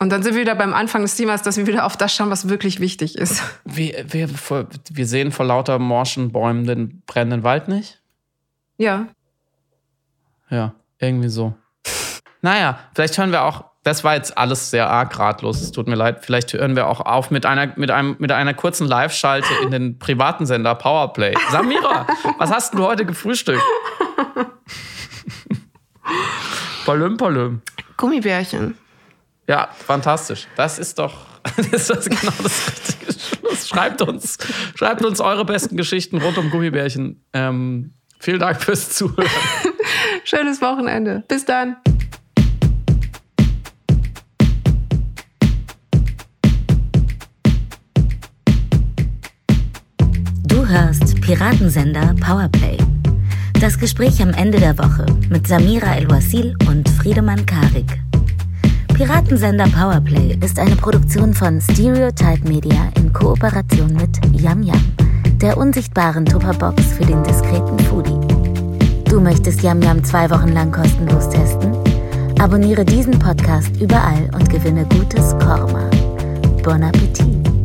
und dann sind wir wieder beim Anfang des Themas, dass wir wieder auf das schauen, was wirklich wichtig ist. Wir, wir, wir sehen vor lauter morschen Bäumen den brennenden Wald nicht? Ja. Ja, irgendwie so. Naja, vielleicht hören wir auch, das war jetzt alles sehr arg ratlos, es tut mir leid. Vielleicht hören wir auch auf mit einer, mit einem, mit einer kurzen Live-Schalte in den privaten Sender Powerplay. Samira, was hast du heute gefrühstückt? Palüm, palüm. Gummibärchen. Ja, fantastisch. Das ist doch das ist genau das richtige Schluss. Schreibt uns, schreibt uns eure besten Geschichten rund um Gummibärchen. Ähm, vielen Dank fürs Zuhören. Schönes Wochenende. Bis dann. Du hörst Piratensender Powerplay. Das Gespräch am Ende der Woche mit Samira El-Wasil und Friedemann Karik. Piratensender Powerplay ist eine Produktion von Stereotype Media in Kooperation mit Yam Yam, der unsichtbaren Tupperbox für den diskreten Foodie. Du möchtest Yam Yam zwei Wochen lang kostenlos testen? Abonniere diesen Podcast überall und gewinne gutes Korma. Bon Appetit!